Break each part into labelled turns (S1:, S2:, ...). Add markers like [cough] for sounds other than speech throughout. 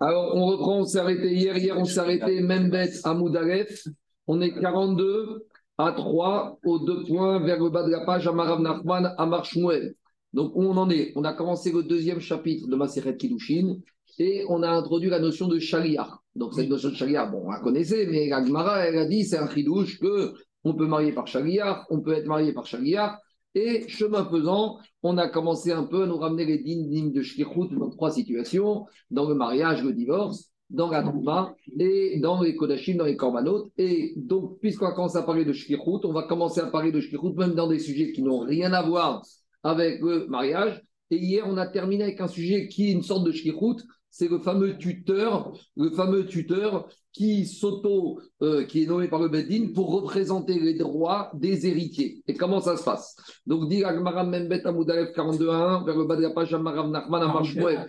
S1: Alors, on reprend, on s'est arrêté hier. Hier, on s'est arrêté, même bête à Moudalef. On est 42 à 3 aux deux points vers le bas de la page, Amarav Nachman, Amar Shmuel. Donc, où on en est? On a commencé le deuxième chapitre de Maseret Kiddushin et on a introduit la notion de Shaliar. Donc, cette notion de Shaliar, bon, on la connaissait, mais la Gemara, elle a dit c'est un chidouche que on peut marier par Shaliar, on peut être marié par Shaliar. Et chemin faisant, on a commencé un peu à nous ramener les dignes de Shlichut dans trois situations, dans le mariage, le divorce, dans la et dans les Kodashim, dans les Korbanot. Et donc, puisqu'on commence à parler de Shlichut, on va commencer à parler de Shlichut même dans des sujets qui n'ont rien à voir avec le mariage. Et hier, on a terminé avec un sujet qui est une sorte de Shlichut, c'est le fameux tuteur, le fameux tuteur qui s'auto, euh, qui est nommé par le Bedin pour représenter les droits des héritiers. Et comment ça se passe? Donc, dit Agmaram Membet Amoudalef 42 à 1, vers le bas de la page, Amarav Nachman Amarshmuel.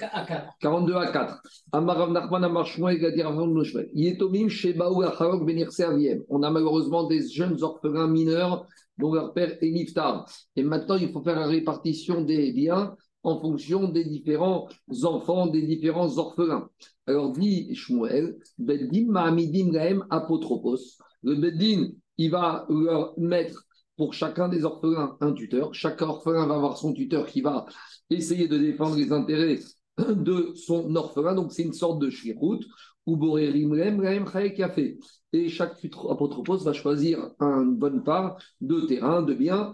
S1: 42 à 4. Amarav Nachman Amarshmuel, Gadir Avram Yetomim Shebaou Acharok Benirse Aviem. On a malheureusement des jeunes orphelins mineurs dont leur père est Niftar. Et maintenant, il faut faire la répartition des biens en fonction des différents enfants, des différents orphelins. Alors dit Shmuel, Beddin Mahamidim Lahem Apotropos. Le Beddin, il va leur mettre pour chacun des orphelins un tuteur. Chaque orphelin va avoir son tuteur qui va essayer de défendre les intérêts de son orphelin. Donc c'est une sorte de shirout. Ou fait. Et chaque apotropos va choisir une bonne part de terrain, de biens,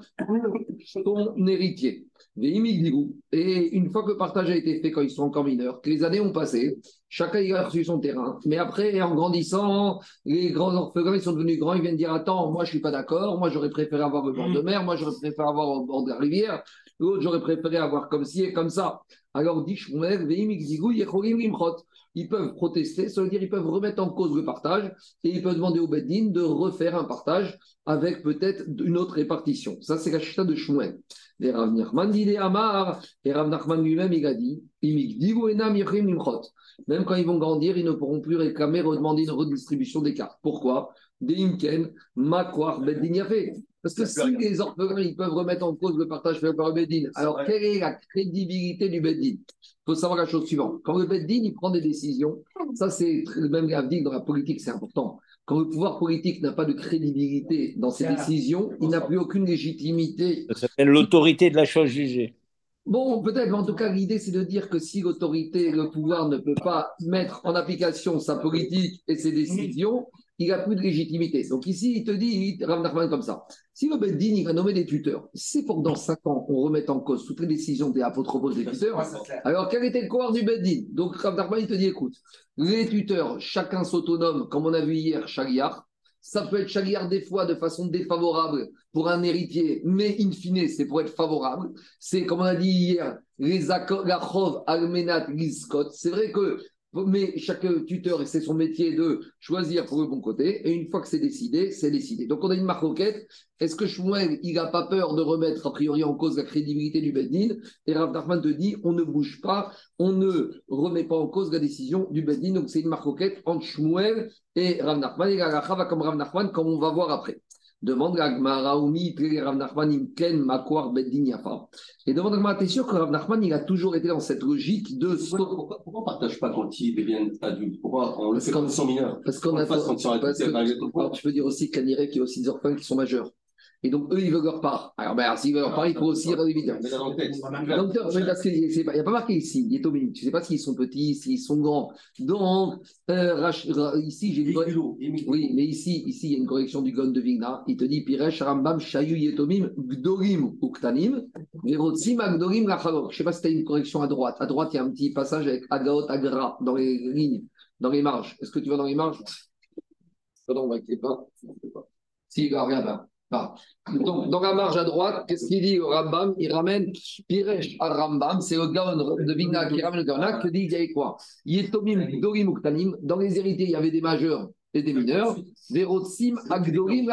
S1: son héritier. Et une fois que le partage a été fait quand ils sont encore mineurs, que les années ont passé, chacun a reçu son terrain. Mais après, en grandissant, les grands orphelins, ils sont devenus grands, ils viennent dire Attends, moi je ne suis pas d'accord, moi j'aurais préféré avoir le bord de mer, moi j'aurais préféré avoir au bord de la rivière, l'autre j'aurais préféré avoir comme ci et comme ça. Alors dit ils peuvent protester, ça veut dire ils peuvent remettre en cause le partage et ils peuvent demander au Beddin de refaire un partage avec peut-être une autre répartition. Ça, c'est la chita de Shmuel. Et Rav Nachman dit Amar, et Rav Nachman lui-même, il a dit même quand ils vont grandir, ils ne pourront plus réclamer, redemander une redistribution des cartes. Pourquoi? Makwar. Parce que si les orphelins ils peuvent remettre en cause le partage fait par le Beddin, alors quelle est la crédibilité du Beddin? Il faut savoir la chose suivante. Quand le Beddin il prend des décisions, ça c'est le même dit dans la politique, c'est important. Quand le pouvoir politique n'a pas de crédibilité dans ses décisions, il n'a plus aucune légitimité.
S2: Ça s'appelle l'autorité de la chose jugée.
S1: Bon, peut-être, mais en tout cas, l'idée, c'est de dire que si l'autorité, le pouvoir ne peut pas mettre en application sa politique et ses décisions, il n'a plus de légitimité. Donc ici, il te dit, Rav Nachman comme ça. Si le Beddin, il va nommer des tuteurs, c'est pour que dans 5 ans, on remette en cause toutes les décisions des apotropos des tuteurs. Alors, quel était le corps du Beddin Donc, Rav Nachman, il te dit, écoute, les tuteurs, chacun s'autonome, comme on a vu hier, Chagliard. Ça peut être Chagliard des fois de façon défavorable pour un héritier, mais in fine, c'est pour être favorable. C'est, comme on a dit hier, les Achov, Almenat, Gizkot. C'est vrai que mais chaque tuteur, c'est son métier de choisir pour le bon côté. Et une fois que c'est décidé, c'est décidé. Donc on a une marque roquette. Est-ce que Shmuel, il n'a pas peur de remettre a priori en cause la crédibilité du Beddin? Et Rav Nachman te dit, on ne bouge pas, on ne remet pas en cause la décision du Beddin. Donc c'est une marque entre Shmuel et Rav Nachman. Et la va comme Rav Nachman, comme on va voir après. Demande à Gmaraoumi, Rav Nachman, Ken, Makwar, Beddin, Yafa. Et demande à t'es sûr que Rav Nachman, il a toujours été dans cette logique de.
S3: Pourquoi, pourquoi on ne partage pas quand il devient adulte? Pourquoi on le fait quand ils sont mineurs?
S1: Parce qu'on a. Parce que, tu peux dire aussi qu'il y a aussi des orphelins qui sont majeurs. Et donc, eux, ils veulent leur part. Alors, ben, s'ils veulent leur part, il faut aussi rendre évident. Donc, parce qu'il n'y a pas marqué ici, il est au milieu. Tu ne sais pas s'ils sont petits, s'ils sont grands. Donc, euh, ici, j'ai une Oui, mais ici, ici, il y a une correction du Gon de Vigna. Il te dit Piresh, Rambam, Shayu, Yetomim, Gdorim, Uktanim, Verotzim, Agdorim, Lachalok. Je ne sais pas si tu as une correction à droite. À droite, il y a un petit passage avec Agaot, Agra, dans les lignes, dans les marges. Est-ce que tu vas dans les marges? Pardon, on ne pas. Si, regarde là. Donc, dans la marge à droite, qu'est-ce qu'il dit au Rambam? Il ramène Piresh à Rambam, c'est le Gaon de Vigna qui ramène le Gaon, qui dit il y avait quoi? Dans les héritiers, il y avait des majeurs et des mineurs. Verotsim, Agdorim,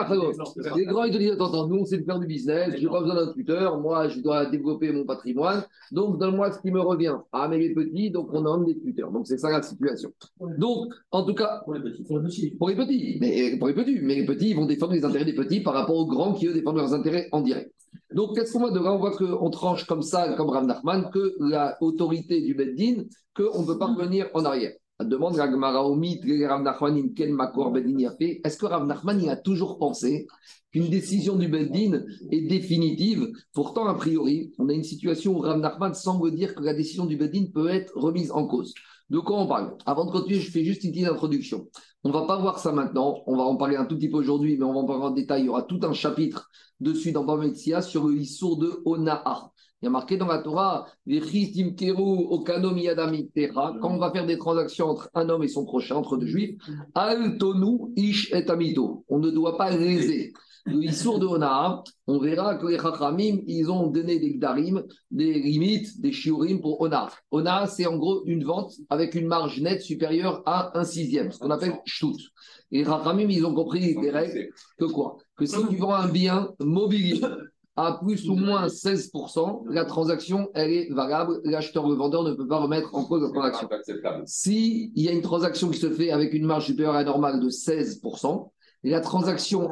S1: Les grands, ils te disent Attends, nous, on sait faire du business, pas besoin d'un tuteur, moi, je dois développer mon patrimoine, donc donne-moi ce qui me revient. Ah, mais les petits, donc on a des tuteurs. Donc, c'est ça la situation. Donc, en tout cas. Pour les petits. Pour les petits. Mais pour les petits. Mais les petits, ils vont défendre les intérêts des petits par rapport aux grands qui, eux, défendent leurs intérêts en direct. Donc, qu'est-ce qu'on voit de là On voit qu'on tranche comme ça, comme Rav Nachman, que l'autorité du Beddin, qu'on ne peut pas revenir en arrière. Demande fait Est-ce que Rav Nachman a toujours pensé qu'une décision du Beddin est définitive? Pourtant, a priori, on a une situation où Rav Nachman semble dire que la décision du Beddin peut être remise en cause. De quoi on parle? Avant de continuer, je fais juste une petite introduction. On ne va pas voir ça maintenant, on va en parler un tout petit peu aujourd'hui, mais on va en parler en détail. Il y aura tout un chapitre dessus dans Bametzia sur le Issour de Ona'a. Il y a marqué dans la Torah, quand on va faire des transactions entre un homme et son prochain, entre deux juifs, Altonu ish et amito. On ne doit pas léser. Le Issour de Ona'a, on verra que les Chachamim, ils ont donné des Gdarim, des limites, des Shiurim pour Ona'a. Ona'a, c'est en gros une vente avec une marge nette supérieure à un sixième, ce qu'on appelle Shtut. Et les Chachamim, ils ont compris des règles que quoi? Que si tu vends un bien mobilier, à plus ou moins 16%, la transaction, elle est valable. L'acheteur ou le vendeur ne peut pas remettre en cause la transaction. S'il y a une transaction qui se fait avec une marge supérieure à la normale de 16%, la transaction,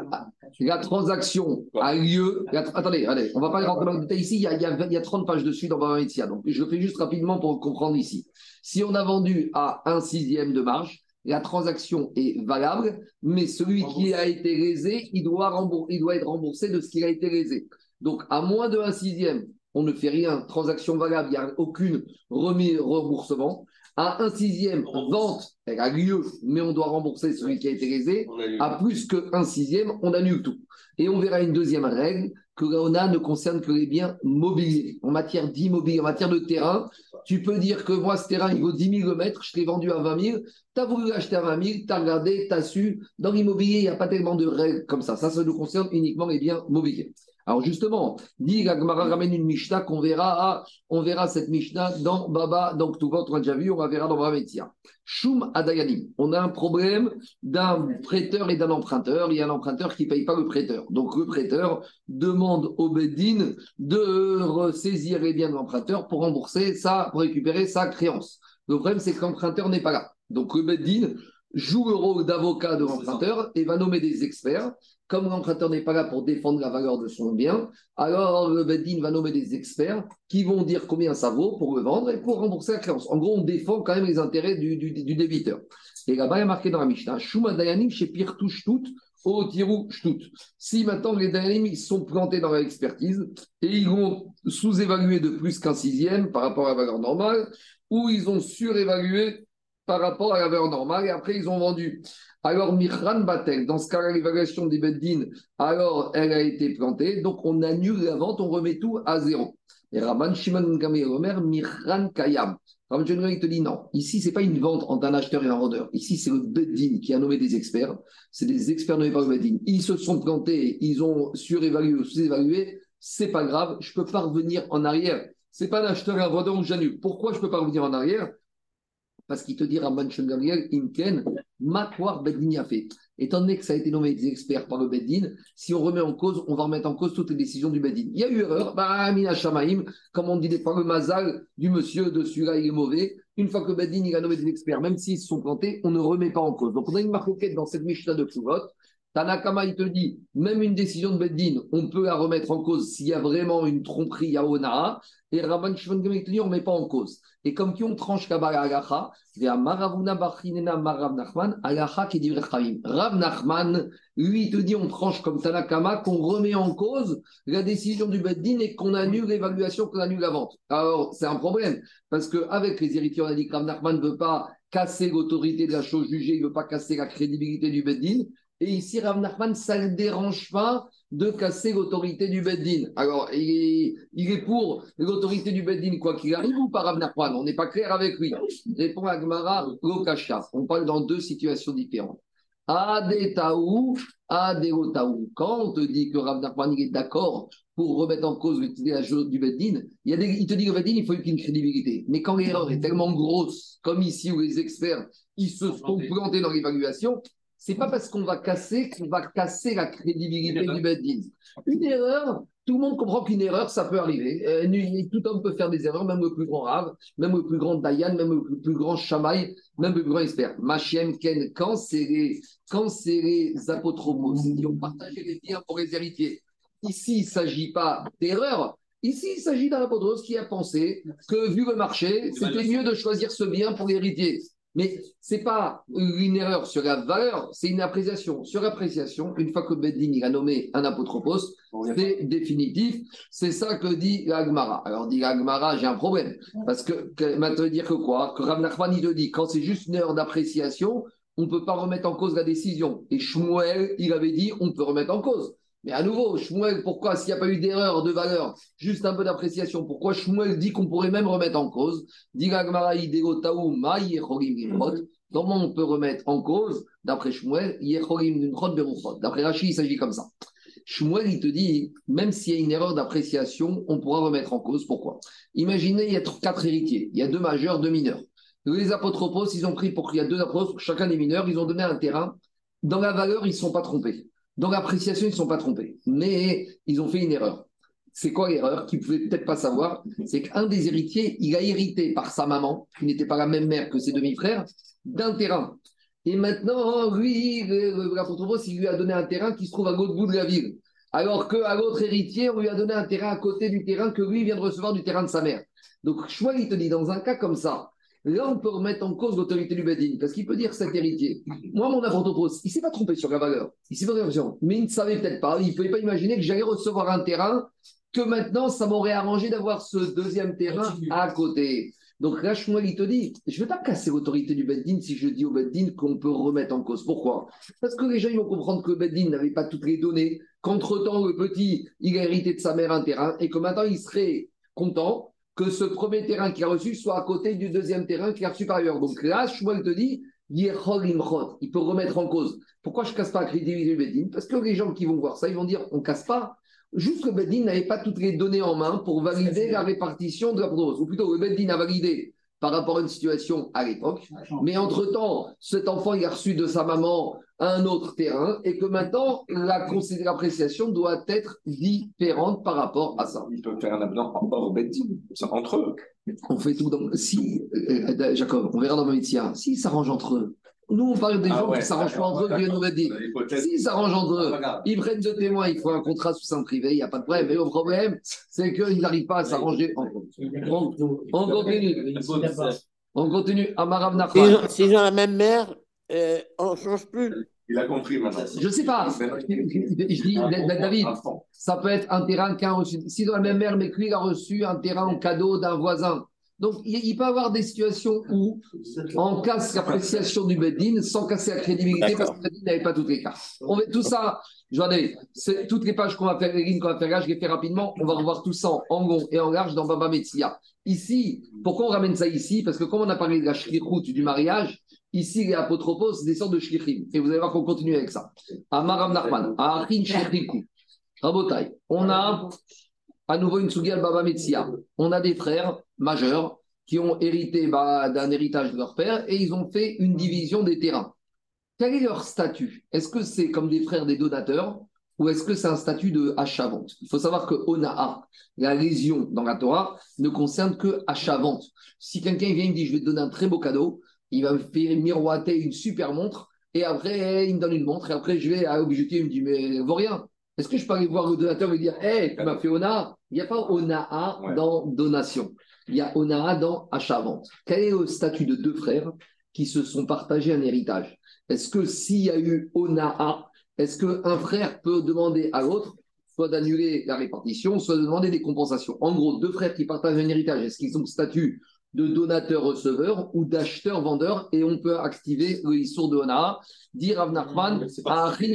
S1: la transaction a lieu. attendez, allez, on ne va pas rentrer dans le détail ici. Il y, a, il, y a, 30 pages dessus dans Bavametia. Donc, je le fais juste rapidement pour comprendre ici. Si on a vendu à un sixième de marge, la transaction est valable, mais celui qui a été lésé, il doit, il doit être remboursé de ce qui a été lésé. Donc, à moins de 1 sixième, on ne fait rien, transaction valable, il n'y a aucune remise, remboursement. À un sixième, vente, elle a lieu, mais on doit rembourser celui qui a été lésé. À plus que un sixième, on annule tout. Et on verra une deuxième règle, que la ne concerne que les biens mobiliers. En matière d'immobilier, en matière de terrain, tu peux dire que moi, ce terrain, il vaut 10 000 mètres, je l'ai vendu à 20 000, tu as voulu l'acheter à 20 000, tu as regardé, tu as su. Dans l'immobilier, il n'y a pas tellement de règles comme ça. Ça, ça nous concerne uniquement les biens mobiliers. Alors justement, dit Gagmara ramène une Mishnah qu'on verra, on verra cette Mishnah dans Baba, donc tout on a déjà vu, on la verra dans Baba Metzia. Shum Adayanim. On a un problème d'un prêteur et d'un emprunteur. Il y a un emprunteur qui ne paye pas le prêteur. Donc le prêteur demande au Bedin de saisir les biens de l'emprunteur pour rembourser ça, pour récupérer sa créance. Le problème, c'est que l'emprunteur n'est pas là. Donc le Bedin joue le rôle d'avocat de l'emprunteur et va nommer des experts comme l'emprunteur n'est pas là pour défendre la valeur de son bien, alors le Bedin va nommer des experts qui vont dire combien ça vaut pour le vendre et pour rembourser la créance. En gros, on défend quand même les intérêts du, débiteur. Et là-bas, il y a marqué dans la Mishnah, Shuma Dayanim chez Tout, au Tirou Shtut. Si maintenant les Dayanim ils sont plantés dans leur expertise et ils vont sous-évaluer de plus qu'un sixième par rapport à la valeur normale, ou ils ont surévalué par rapport à la valeur normale et après ils ont vendu alors, Mihran Batel, dans ce cas-là, l'évaluation des Beddin, alors elle a été plantée, donc on annule la vente, on remet tout à zéro. Et Raman Shimon Omer, Mihran Kayam. Raman Shimon il te dit non, ici, ce n'est pas une vente entre un acheteur et un vendeur. Ici, c'est le Beddin qui a nommé des experts. C'est des experts nommés par le Beddin. Ils se sont plantés, ils ont surévalué ou sous-évalué. C'est pas grave, je ne peux pas revenir en arrière. Ce n'est pas un acheteur et un vendeur où j'annule. Pourquoi je ne peux pas revenir en arrière? Parce qu'il te dit Ramban Shengariel, Inken, Makwar Beddin a fait. Étant donné que ça a été nommé des experts par le Beddin, si on remet en cause, on va remettre en cause toutes les décisions du Beddin. Il y a eu erreur, bah, Shamaim, comme on dit par le mazal du monsieur de celui-là, il est mauvais. Une fois que le Beddin il a nommé des experts, même s'ils se sont plantés, on ne remet pas en cause. Donc on a une marque dans cette Mishnah de Pshuvot. Tanakama, il te dit, même une décision de Beddin, on peut la remettre en cause s'il y a vraiment une tromperie à Onara. Et Rabban Shimon il te dit, on ne met pas en cause. Et comme qui on tranche Kabbalah Agacha, Maravuna Bachinena Marav Nachman, Agacha qui dit Rav Nachman, lui, il te dit, on tranche comme Tanakama, qu'on remet en cause la décision du Beddin et qu'on annule l'évaluation, qu'on annule la vente. Alors, c'est un problème, parce qu'avec les héritiers, on a dit que Rav Nachman ne veut pas casser l'autorité de la chose jugée, il ne veut pas casser la crédibilité du Beddin. Et ici, Rav Nachman, ça ne dérange pas de casser l'autorité du Beddin. Alors, il est, pour l'autorité du Beddin, quoi qu'il arrive, ou pas Rav Nachman? On n'est pas clair avec lui. Répond Agmara Lokasha. On parle dans deux situations différentes. Adetaou, Adeotaou. Quand on te dit que Rav Nachman est d'accord pour remettre en cause l'utilisation du Beddin, il, y a il te dit que le Beddin, il faut une crédibilité. Mais quand l'erreur est tellement grosse, comme ici où les experts ils se sont plantés dans l'évaluation, c'est pas parce qu'on va casser qu'on va casser la crédibilité du Beddin. Une erreur, tout le monde comprend qu'une erreur, ça peut arriver. Euh, tout homme peut faire des erreurs, même le plus grand rave, même le plus grand Dayan, même le plus grand Shamaï, même le plus grand expert. Machem Ken, quand c'est les, quand c'est les apôtres qui ont partagé les biens pour les héritiers, ici, il ne s'agit pas d'erreur. Ici, il s'agit d'un apôtre qui a pensé que, vu le marché, c'était mieux de choisir ce bien pour l'héritier. Mais ce n'est pas une erreur sur la valeur, c'est une appréciation. Sur l'appréciation, une fois que Beddin il a nommé un apotropos, c'est définitif. C'est ça que dit l'Agmara. Alors, dit l'Agmara, j'ai un problème. Parce que, maintenant, dire que quoi? Que Rav Nachman, il te dit, quand c'est juste une heure d'appréciation, on ne peut pas remettre en cause la décision. Et Shmuel, il avait dit, on peut remettre en cause. Mais à nouveau, Shmuel, pourquoi, s'il n'y a pas eu d'erreur de valeur, juste un peu d'appréciation, pourquoi Shmuel dit qu'on pourrait même remettre en cause Comment on peut remettre en cause, d'après Shmuel, D'après Rachid, il s'agit comme ça. Shmuel, il te dit, même s'il y a une erreur d'appréciation, on pourra remettre en cause. Pourquoi? Imaginez, il y a quatre héritiers. Il y a deux majeurs, deux mineurs. Les apotropos, ils ont pris pour qu'il y a deux apôtres, chacun des mineurs, ils ont donné un terrain. Dans la valeur, ils ne sont pas trompés. Dans l'appréciation, ils ne sont pas trompés. Mais ils ont fait une erreur. C'est quoi l'erreur qu'ils ne pouvaient peut-être pas savoir? C'est qu'un des héritiers, il a hérité par sa maman, qui n'était pas la même mère que ses demi-frères, d'un terrain. Et maintenant, lui, l'apôtre il lui a donné un terrain qui se trouve à l'autre bout de la ville. Alors qu'à l'autre héritier, on lui a donné un terrain à côté du terrain que lui vient de recevoir du terrain de sa mère. Donc, choix, il te dit, dans un cas comme ça, Là, on peut remettre en cause l'autorité du Bedin, parce qu'il peut dire cet héritier. Moi, mon apotropos, il ne s'est pas trompé sur la valeur, il s'est pas trompé mais il ne savait peut-être pas, il ne pouvait pas imaginer que j'allais recevoir un terrain, que maintenant, ça m'aurait arrangé d'avoir ce deuxième terrain à côté. Donc lâche-moi, il te dit, je ne vais pas casser l'autorité du Beddin si je dis au Beddin qu'on peut remettre en cause. Pourquoi? Parce que les gens ils vont comprendre que le Beddin n'avait pas toutes les données, qu'entre-temps, le petit, il a hérité de sa mère un terrain et que maintenant, il serait content que ce premier terrain qu'il a reçu soit à côté du deuxième terrain qu'il a reçu par ailleurs. Donc là, Shmuel te dit, il peut remettre en cause. Pourquoi je ne casse pas la crédit du Bedin Parce que les gens qui vont voir ça, ils vont dire, on ne casse pas. Juste que Bedin n'avait pas toutes les données en main pour valider la répartition de la prose. Ou plutôt, le Bedin a validé par rapport à une situation à l'époque. Mais entre-temps, cet enfant, il a reçu de sa maman un autre terrain et que maintenant, la l'appréciation doit être différente par rapport à ça.
S4: Ils peuvent faire un avenant hors ça entre eux.
S1: On fait tout dans... Si, euh, euh, Jacob, on verra dans métier. si ça s'arrange entre eux. Nous, on parle des ah gens qui ne s'arrangent pas entre eux, qui nous dire. S'ils s'arrangent entre eux, ils prennent deux témoins, il faut un contrat sous sein privé, il n'y a pas de problème. Mais le problème, c'est qu'ils n'arrivent pas à s'arranger entre eux. On, continue. On continue. Amarav
S2: Nachman. S'ils ont la même mère, euh, on ne change plus.
S4: Il a compris maintenant.
S1: Je ne sais pas. Je dis, David, ça peut être un terrain qu'un reçu. Si dans la même mère, mais lui, il a reçu un terrain en cadeau d'un voisin. Donc, il, peut y avoir des situations où on casse l'appréciation du Beddin sans casser la crédibilité parce que le Beddin n'avait pas toutes les cartes. On tout ça, je vais toutes les pages qu'on va faire, les lignes qu'on va faire là, je les fais rapidement. On va revoir tout ça en long et en large dans Baba Metsia. Ici, pourquoi on ramène ça ici? Parce que comme on a parlé de la shrihout du mariage, ici, les apotropos, c'est des sortes de shrichim. Et vous allez voir qu'on continue avec ça. Amaram Nachman, Arin Shriku. Rabotai, on a à nouveau une Sugia Baba Metsia. On a des frères majeurs qui ont hérité bah, d'un héritage de leur père et ils ont fait une division des terrains. Quel est leur statut? Est-ce que c'est comme des frères des donateurs ou est-ce que c'est un statut de achat-vente? Il faut savoir que Ona'a, la lésion dans la Torah, ne concerne que achat-vente. Si quelqu'un vient et me dit je vais te donner un très beau cadeau, il va me faire miroiter une super montre et après il me donne une montre et après je vais à l'objectif, il me dit mais vaut rien. Est-ce que je peux aller voir le donateur et lui dire Hé, tu m'as fait Ona? Il n'y a pas Onaa dans donation. Il y a Onaa dans achat-vente. Quel est le statut de deux frères qui se sont partagés un héritage? Est-ce que s'il y a eu Onaa, est-ce qu'un frère peut demander à l'autre soit d'annuler la répartition, soit de demander des compensations? En gros, deux frères qui partagent un héritage, est-ce qu'ils ont le statut de donateur-receveur ou d'acheteur-vendeur? Et on peut activer le issour de Onaa, dire Nachman, Achin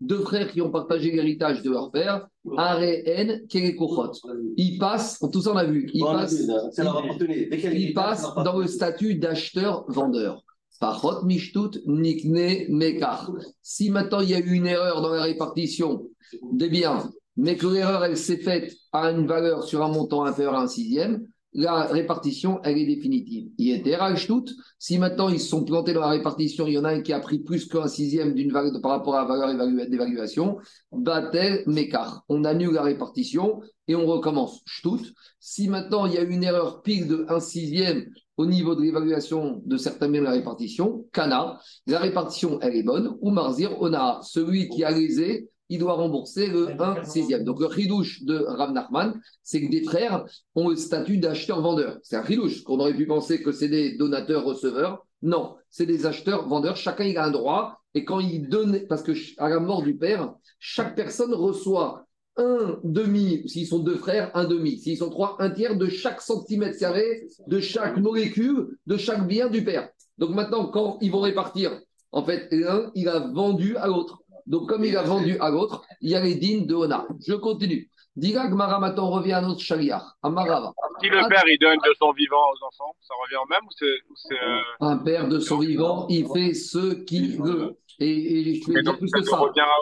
S1: deux frères qui ont partagé l'héritage de leur père, Areen, Kerekochot. Ils passent, tout ça on a vu, ils passent, dans le statut d'acheteur-vendeur. Pachot Mishtut Nikne Mekar. Si maintenant il y a eu une erreur dans la répartition des biens, mais que l'erreur elle s'est faite à une valeur sur un montant inférieur à un sixième, la répartition, elle est définitive. Il était tout. Si maintenant ils sont plantés dans la répartition, il y en a un qui a pris plus qu'un sixième d'une par rapport à la valeur d'évaluation, Batel Mekar. On annule la répartition et on recommence. Shtut. Si maintenant il y a une erreur pile de un sixième au niveau de l'évaluation de certains biens de la répartition, Kana, la répartition elle est bonne, ou Marzir Ona, celui qui a lésé il doit rembourser le 1 sixième. Donc le chidouche de Rav Nachman, c'est que des frères ont le statut d'acheteur-vendeur. C'est un chidouche, qu'on aurait pu penser que c'est des donateurs-receveurs. Non, c'est des acheteurs-vendeurs. Chacun il a un droit. Et quand il donne, parce que à la mort du père, chaque personne reçoit un demi, s'ils sont deux frères, un demi. S'ils sont trois, un tiers de chaque centimètre carré, de chaque molécule, de chaque bien du père. Donc maintenant, quand ils vont répartir, en fait, l'un, il a vendu à l'autre. Donc comme il a vendu à l'autre, il y a les dînes de Ona. Je continue. Diga Gmara maintenant revient à notre chariar, à Marava.
S5: Si le père il donne de son vivant aux enfants, ça revient au même ou c'est- euh,
S1: Un père de son vivant, il fait ce qu'il veut. Et, et je vais dire plus que ça.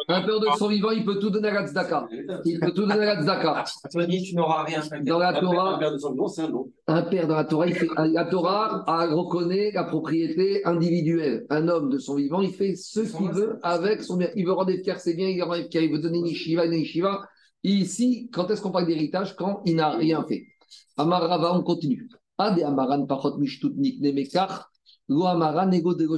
S1: Un père de son vivant, il peut tout donner à la tzedaka. Il peut tout donner à la tzedaka.
S3: Tu m'as dit, tu n'auras rien.
S1: Dans la
S3: Un père-
S1: Torah-
S3: un père de son vivant, c'est un don.
S1: Un père dans la Torah, il fait, la Torah a reconnaît la propriété individuelle. Un homme de son vivant, il fait ce qu'il veut avec son bien. Il veut rendre fier ses biens, il veut donner une yeshiva, une yeshiva. Ici, quand est-ce qu'on parle d'héritage? Quand il n'a rien fait. Amar Rava, on continue. Ade Amaran Pachot Mishtut Nikne Mekar, Lo Amaran Ego Dego.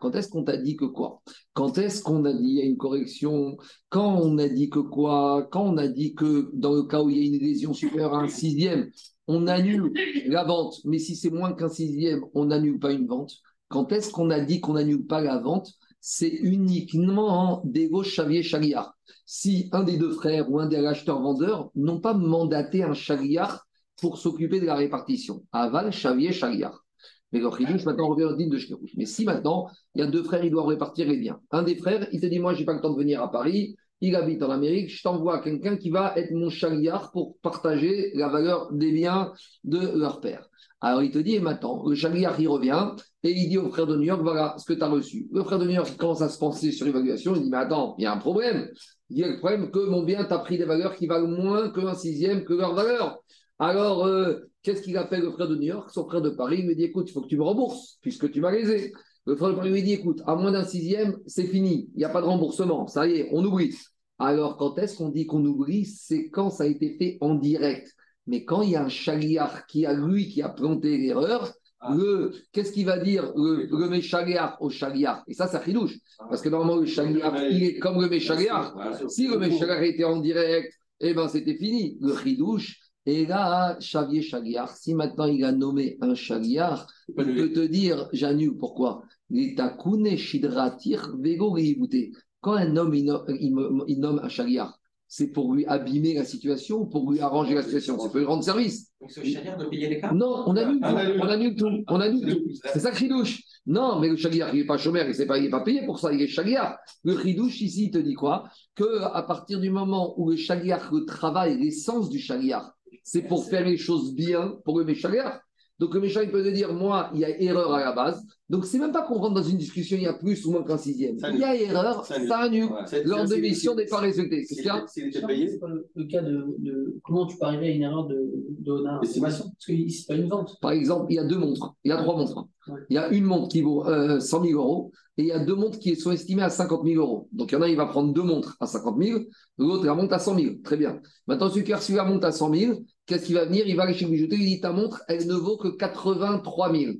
S1: Quand est-ce qu'on t'a dit que quoi? Quand est-ce qu'on a dit, il y a une correction? Quand on a dit que quoi? Quand on a dit que dans le cas où il y a une lésion supérieure à un sixième, on annule la vente, mais si c'est moins qu'un sixième, on n'annule pas une vente. Quand est-ce qu'on a dit qu'on n'annule pas la vente? C'est uniquement en dégo chavier chariar. Si un des deux frères ou un des acheteurs-vendeurs n'ont pas mandaté un chariar pour s'occuper de la répartition. Aval, chavier, chariar. Mais le chidouche, maintenant, on revient au dîme de. Mais si maintenant, il y a deux frères, ils doivent répartir les biens. Un des frères, il te dit, moi, j'ai pas le temps de venir à Paris, il habite en Amérique, je t'envoie quelqu'un qui va être mon chariar pour partager la valeur des biens de leur père. Alors il te dit, et maintenant, le chariar, il revient et il dit au frère de New York, voilà ce que tu as reçu. Le frère de New York il commence à se penser sur l'évaluation, il dit, mais attends, il y a un problème. Il y a le problème que mon bien t'a pris des valeurs qui valent moins qu'un sixième que leur valeur. Alors, euh, qu'est-ce qu'il a fait le frère de New York? Son frère de Paris, il lui dit, écoute, il faut que tu me rembourses, puisque tu m'as lésé. Le frère de Paris lui dit, écoute, à moins d'un sixième, c'est fini, il n'y a pas de remboursement, ça y est, on oublie. Alors, quand est-ce qu'on dit qu'on oublie? C'est quand ça a été fait en direct. Mais quand il y a un chaliar qui a lui qui a planté l'erreur, le, qu'est-ce qu'il va dire le, le méchaliar au chaliar Et ça, ça chidouche. Parce que normalement, le chaliar, il est comme le méchaliar. Si le méchaliar était en direct, eh ben c'était fini. Le chidouche, et là, Xavier Chaliar, si maintenant il a nommé un chaliar, il peut te dire, j'annule. Pourquoi? Quand un homme il nomme, il me- il nomme un chaliar, c'est pour lui abîmer la situation ou pour lui arranger la situation? C'est pour lui rendre service.
S3: Donc ce chaliard doit payer les cartes?
S1: Non, on annule tout.
S3: On annule.
S1: Tout. On annule tout. C'est ça que chidouche. Non, mais le chaliar, il n'est pas chômeur, il n'est pas, pas payé pour ça, il est chaliar. Le chidouche, ici, il te dit quoi? Que à partir du moment où le chaliar, le travail, l'essence du chaliar, c'est pour faire les choses bien pour le méchaliar. Donc le méchant, il peut te dire, moi, il y a erreur à la base. Donc c'est même pas qu'on rentre dans une discussion, il y a plus ou moins qu'un sixième. Il y a erreur,
S3: Ça annule. Ouais.
S1: L'ordre de mission n'est pas.
S3: S'il
S1: C'est
S3: était
S6: C'est pas le, le cas de, de comment tu peux arriver à une erreur de, de
S3: Estimation.
S6: Parce que c'est pas une vente.
S1: Par exemple, il y a deux montres, il y a trois montres.
S6: Ouais.
S1: Il y a une montre qui vaut euh, 100 000 euros et il y a deux montres qui sont estimées à 50 000 euros. Donc il y en a, il va prendre deux montres à 50 000, l'autre la montre à 100 000. Très bien. Maintenant, celui qui a reçu la montre à 100 000, qu'est-ce qu'il va venir? Il va aller chez le bijoutier, il dit ta montre, elle ne vaut que 83 000.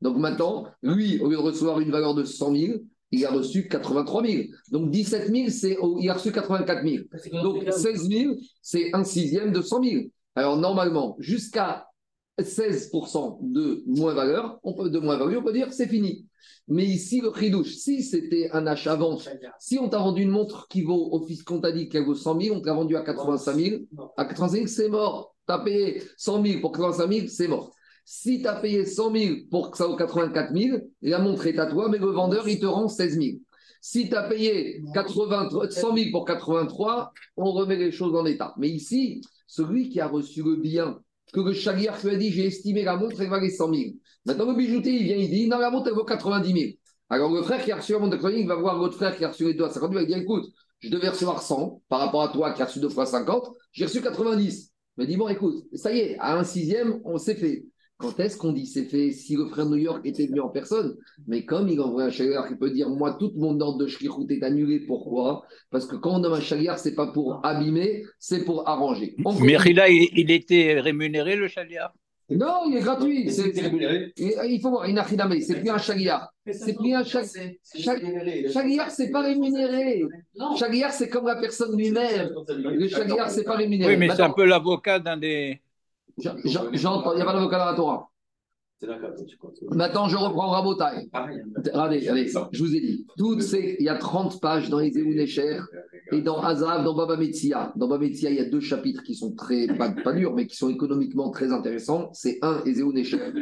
S1: Donc maintenant, lui, au lieu de recevoir une valeur de 100 000, il a reçu 83 000. Donc 17 000, c'est, il a reçu 84 000.
S6: C'est que dans
S1: Donc
S6: tous les cas où-
S1: 16 000, c'est un sixième de 100 000. Alors normalement, jusqu'à 16% de moins valeur, on peut, de moins valeur, on peut dire c'est fini. Mais ici, le chidouche, si c'était un achat-vente, si on t'a vendu une montre qui vaut, au fisc, qu'on t'a dit qu'elle vaut 100 000, on te l'a vendue à 85 000,
S6: Non.
S1: à 85 000, c'est mort. As payé 100 000 pour 85 000, c'est mort. Si tu as payé 100 000 pour que ça vaut 84 000, la montre est à toi, mais le vendeur, il te rend 16 000. Si tu as payé 80, 100 000 pour 83, on remet les choses en état. Mais ici, celui qui a reçu le bien, que le chaliar lui a dit, j'ai estimé la montre, elle valait 100 000. Maintenant, le bijoutier, il vient, il dit, non, la montre, elle vaut 90 000. Alors, le frère qui a reçu la montre de 90 000, il va voir l'autre frère qui a reçu les deux à 50 000, il va dire, écoute, je devais recevoir 100 par rapport à toi qui a reçu deux fois 50, j'ai reçu 90. Me dit, bon, écoute, ça y est, à un sixième, on s'est fait. Quand est-ce qu'on dit c'est fait Si le frère New York était venu en personne, mais comme il envoie un chaliar, il peut dire Moi, tout mon ordre de shlichut est annulé. Pourquoi? Parce que quand on nomme un chaliar, c'est pas pour abîmer, c'est pour arranger.
S7: Mais il, il était rémunéré, le chaliar
S1: Non, il est gratuit. C'est-
S3: rémunéré.
S1: Euh, Il faut voir, Inachidame, c'est plus un chagliar. C'est plus un chag- chag- Chagliar, c'est pas rémunéré.
S6: Non.
S1: Chagliar, c'est comme la personne lui-même. Le chagliar, c'est pas rémunéré.
S7: Oui, mais c'est un peu l'avocat d'un des.
S1: j'en- j'en- J'entends, il n'y a pas d'avocat dans la Torah. Maintenant, je reprends Rabotai.
S3: Hein.
S1: Regardez, allez, je vous ai dit. Toutes ces, il y a 30 pages dans les Nécher et dans Azav, dans Baba Metzia. Dans Baba Metzia, il y a deux chapitres qui sont très, pas, pas durs, mais qui sont économiquement très intéressants. C'est un Ezeu Necher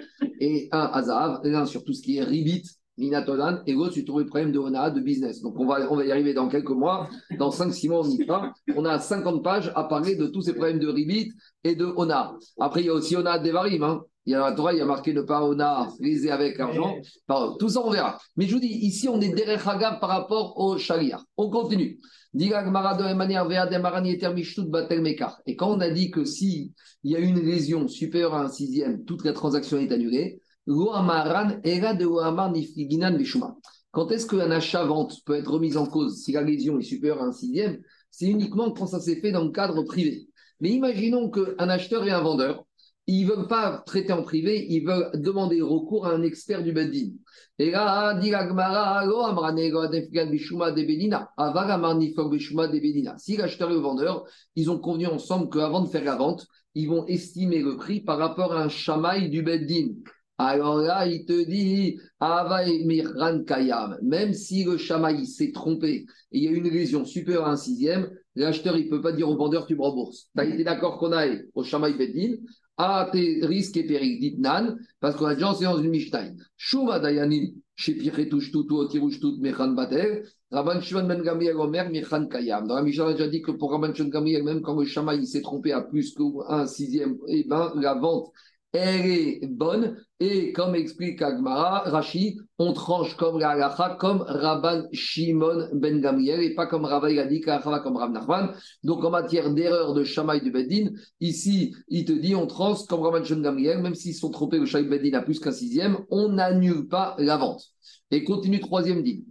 S1: et un Azav, l'un sur tout ce qui est Ribit, Minatolan, et l'autre sur tous les problèmes de Ona, de business. Donc on va, on va y arriver dans quelques mois. Dans 5-6 mois, on y sera. On a 50 pages à parler de tous ces problèmes de Ribit et de Ona. Après, il y a aussi Ona Devarim. Hein. Il y a la Torah, il y a marqué ne pas Ona, liser avec l'argent. Tout ça, on verra. Mais je vous dis, ici, on est derrière Hagav par rapport au Sharia. On continue. Et quand on a dit que si il y a une lésion supérieure à un sixième, toute la transaction est annulée. Quand est-ce qu'un achat-vente peut être remis en cause si la lésion est supérieure à un sixième? C'est uniquement quand ça s'est fait dans le cadre privé. Mais imaginons qu'un acheteur et un vendeur, ils ne veulent pas traiter en privé, ils veulent demander recours à un expert du Beddin. Et là, dit. Si l'acheteur et le vendeur, ils ont convenu ensemble qu'avant de faire la vente, ils vont estimer le prix par rapport à un chamaï du Beddin. Alors là, il te dit, même si le chamaï s'est trompé et il y a une lésion supérieure à un sixième, l'acheteur, ne peut pas dire au vendeur, tu me rembourses. Tu as été d'accord qu'on aille au chamaï Beddin, à tes risques et périls, dit Nan, parce qu'on a déjà enseigné dans une Mishnah. Shuma Batel, Rabban Shimon Ben Gamliel Omer, Mechan Kayam. Dans la Mishnah, on a déjà dit que pour Rabban Shimon Gamliel, même quand le chamaï s'est trompé à plus qu'un sixième, eh ben, la vente, elle est bonne. Et comme explique Agmara, Rashi, on tranche comme la comme Rabban Shimon Ben Gamliel, et pas comme Rabbi Gadi, comme Rav Nachman. Donc en matière d'erreur de Shamaï du Beddin, ici, il te dit, on tranche comme Rabban Shimon Gamliel, même s'ils sont trompés, le Shamaï du Beddin a plus qu'un sixième, on n'annule pas la vente. Et continue troisième dit,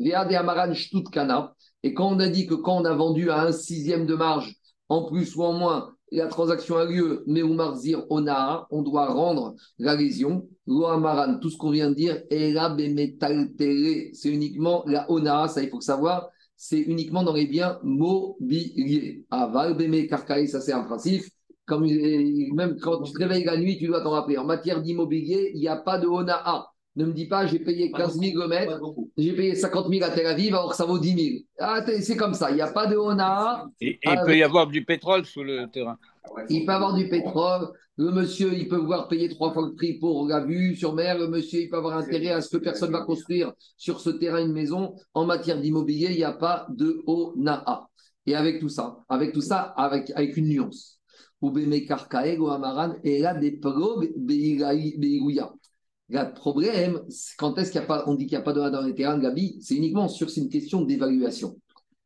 S1: et quand on a dit que quand on a vendu à un sixième de marge, en plus ou en moins, la transaction a lieu, mais ou marzir ona, on doit rendre la lésion. Loamaran, tout ce qu'on vient de dire, bemetaltere, c'est uniquement la ona, ça il faut savoir, c'est uniquement dans les biens mobiliers. Aval beme karkaï, ça c'est principe. Comme, même quand tu te réveilles la nuit, tu dois t'en rappeler. En matière d'immobilier, il n'y a pas de ona. Ne me dis pas, j'ai payé 15 000 le mètre, j'ai payé 50 000 à Tel Aviv, alors que ça vaut 10 000. Ah, c'est comme ça, il n'y a pas de ona.
S7: Et, et
S1: Ah,
S7: il peut y avoir du pétrole sous le terrain.
S1: Il peut avoir du pétrole. Le monsieur, il peut voir payer trois fois le prix pour la vue sur mer. Le monsieur, il peut avoir intérêt à ce que personne va construire sur ce terrain une maison. En matière d'immobilier, il n'y a pas de ONAA. Et avec tout ça, avec tout ça, avec, avec une nuance. Ubeme karkaeg ou amaran, et là des beigouya. Le problème, quand est-ce qu'il n'y a pas, on dit qu'il n'y a pas de dans les terrains de Gabi, c'est uniquement sur c'est une question d'évaluation.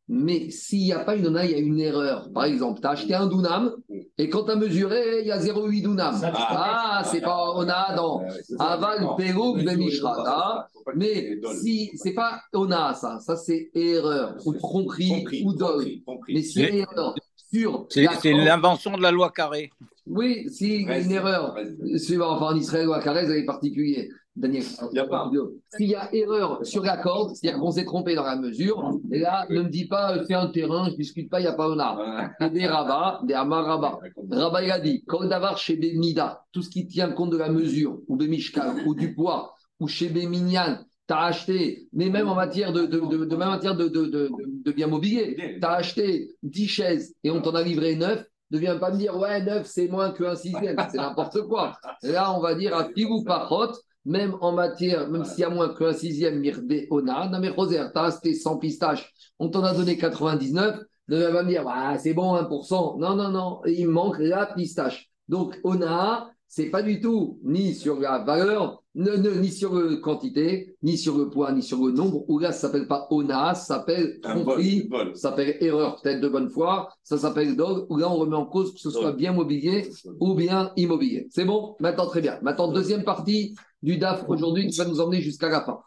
S1: Mais s'il n'y a pas une ONA, il y a une erreur. Par exemple, tu as acheté un Dunam et quand tu as mesuré, il y a 0,8 Dunam.
S6: Ça,
S1: Ah, c'est pas ONA dans Aval, Pérou, Bemishra. Mais si c'est pas ONA, ça, ça c'est erreur ou tromperie ou dol. Mais si erreur sur
S7: C'est c'est l'invention de la loi carrée.
S1: oui, si il y a une erreur, suivant, enfin en Israël ou à Carrez, elle est particulier. Daniel,
S4: Il y a pas.
S1: S'il y a erreur sur la corde, c'est-à-dire qu'on s'est trompé dans la mesure, et là, ne me dis pas, euh, fais un terrain, je ne discute pas, il n'y a pas un arbre. Et des rabats, des amarabas. Rabba, il a dit, quand d'avoir chez Benida, tout ce qui tient compte de la mesure, ou de Mishkal, ou du poids, ou chez Beminyan, tu as acheté, mais même en matière de, de, de, de- même matière de, de, biens mobiliers, tu as acheté 10 chaises et on t'en a livré 9, ne viens pas me dire, ouais, 9, c'est moins qu'un sixième, c'est n'importe quoi. Là, on va dire à Pigou Parot, même en matière, même s'il y a moins qu'un sixième Mirbe Ona, non mais Roser, tu as acheté 100 pistaches, on t'en a donné 99, ne viens pas me dire, ouais, c'est bon, 1%. Non, non, non, il manque la pistache. Donc, Ona, c'est pas du tout ni sur la valeur, ne- ne- ni sur la quantité, ni sur le poids, ni sur le nombre. Ou là, ça s'appelle pas Ona, ça s'appelle tromperie, ça s'appelle erreur peut-être de bonne foi, ça s'appelle dog, où là, on remet en cause que ce soit bien mobilier ou bien immobilier. C'est bon? Maintenant, très bien. Maintenant, deuxième partie du DAF aujourd'hui qui va nous emmener jusqu'à la fin.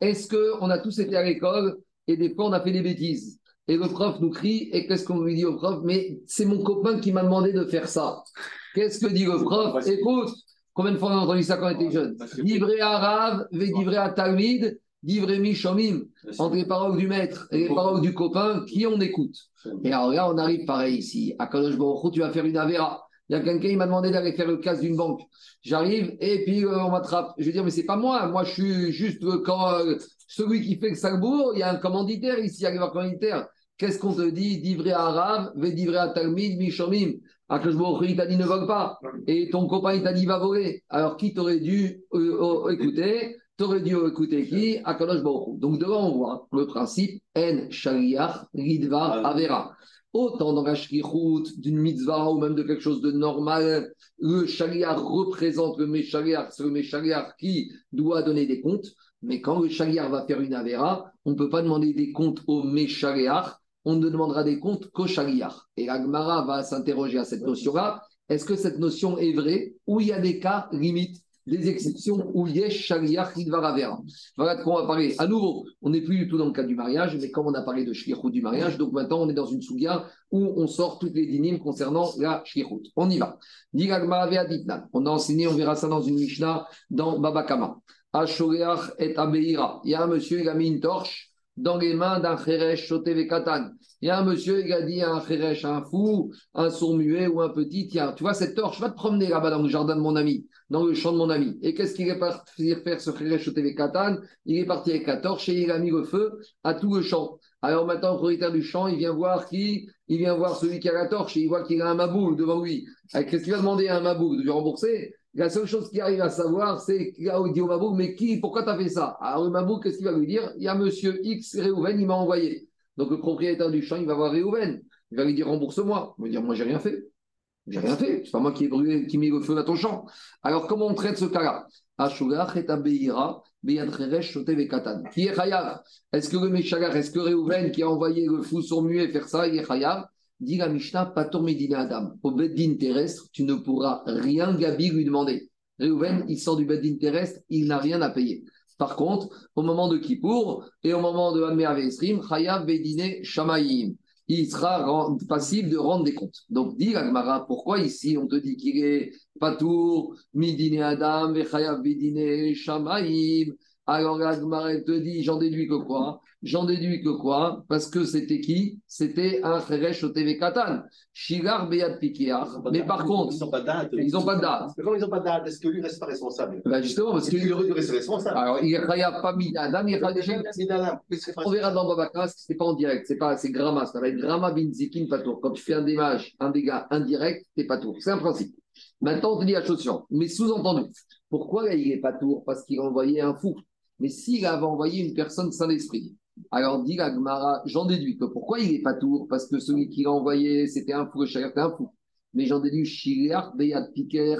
S1: Est-ce qu'on a tous été à l'école et des fois on a fait des bêtises? Et le prof nous crie et qu'est-ce qu'on lui dit au prof? Mais c'est mon copain qui m'a demandé de faire ça. Qu'est-ce que dit le prof Écoute, Combien de fois on a entendu ça quand on était jeune Livré à Rav, livré à Talmid, livré Mishomim. Entre les paroles du maître et les paroles du copain, qui on écoute Et alors là, on arrive pareil ici. À Kadosh Baruch tu vas faire une Avera. Il y a quelqu'un qui m'a demandé d'aller faire le casse d'une banque. J'arrive et puis euh, on m'attrape. Je veux dire, mais c'est pas moi. Moi, je suis juste euh, quand, euh, celui qui fait le Salbourg. Il y a un commanditaire ici, il y a un commanditaire. Qu'est-ce qu'on te dit Divré à Rav, divré à Talmid, Mishomim? Akash Baruch Hu, il t'a dit ne vole pas. Et ton copain, il t'a dit va voler. Alors, qui t'aurait dû euh, euh, écouter? T'aurais dû écouter qui? Akadosh Baruch. Donc, devant, on voit le principe En Shaliach Ridvar Avera. Autant dans la shlichut d'une mitzvah ou même de quelque chose de normal, le shaliach représente le méchaliach, c'est le méchaliach qui doit donner des comptes. Mais quand le shaliach va faire une avera, on ne peut pas demander des comptes au méchaliach, on ne demandera des comptes qu'au shaliach. Et Agmara va s'interroger à cette notion-là. Est-ce que cette notion est vraie ou il y a des cas limites des exceptions où yesh shaliach idvar avera. Voilà de quoi on va parler. À nouveau, on n'est plus du tout dans le cas du mariage, mais comme on a parlé de shlichut du mariage, donc maintenant on est dans une souga où on sort toutes les dynimes concernant la shlichut. On y va. On a enseigné, on verra ça dans une Mishnah dans Babakama. Ashoreach et Abeira. Il y a un monsieur, il a mis une torche dans les mains d'un Cheresh Shotev Katan. Il y a un monsieur, il a dit à un Cheresh, un fou, un sourd muet ou un petit, tiens, tu vois cette torche, va te promener là-bas dans le jardin de mon ami, dans le champ de mon ami. Et qu'est-ce qu'il est parti faire ce Cheresh Shotev Katan? Il est parti avec la torche et il a mis le feu à tout le champ. Alors maintenant, le propriétaire du champ, il vient voir qui? Il vient voir celui qui a la torche et il voit qu'il a un maboul devant lui. Qu'est-ce qu'il va demander à un maboul De lui rembourser? La seule chose qu'il arrive à savoir, c'est qu'il dit au Mabouk, mais qui, pourquoi tu as fait ça? Alors le qu'est-ce qu'il va lui dire? Il y a monsieur X Réhouven, il m'a envoyé. Donc le propriétaire du champ, il va voir Réhouven. Il va lui dire rembourse-moi. Il va dire moi, j'ai rien fait. J'ai rien fait. C'est pas moi qui ai brûlé, qui ai mis le feu à ton champ. Alors comment on traite ce cas-là? Qui est Chayav? Est-ce que le Meshagar, est-ce que Réhouven qui a envoyé le fou sur muet faire ça, il est Chayav? Dit la Mishnah, Pator Medina Adam. Au Beddin terrestre, tu ne pourras rien, Gabi, lui demander. Réhouven, il sort du Beddin terrestre, il n'a rien à payer. Par contre, au moment de Kippour et au moment de Amir Vesrim, Bedine. Il sera facile de rendre des comptes. Donc, dit Agmara, pourquoi ici on te dit qu'il est Patour, Midine Adam, Chayav Bedine Shamayim? Alors Agmara te dit, j'en déduis que quoi? J'en déduis que quoi? Parce que c'était qui? C'était un Kheresh au TV Katan. Shigar Beyat. Mais par contre,
S3: ils n'ont pas de date.
S1: Ils n'ont pas de date.
S3: Mais comment ils n'ont pas de date? Est-ce que lui reste pas responsable?
S1: Bah Justement, parce que.
S3: dû rester responsable?
S1: Alors, il n'y a pas mis Adam, il y a On verra dans Babakras que ce n'est pas en direct, c'est pas c'est Gramma, ça va être Gramma bin Zikin Patour. Quand tu fais un démage, un dégât indirect, c'est pas tour. C'est un principe. Maintenant, on te dit chose suivante. Mais sous-entendu, pourquoi il n'est pas tour Parce qu'il a envoyé un fou. Mais s'il avait envoyé une personne sans esprit, alors dit Gmara, j'en déduis que pourquoi il n'est pas tour? Parce que celui qui l'a envoyé, c'était un fou, le c'était un fou. Mais j'en déduis Shiliar, Beyad Piker.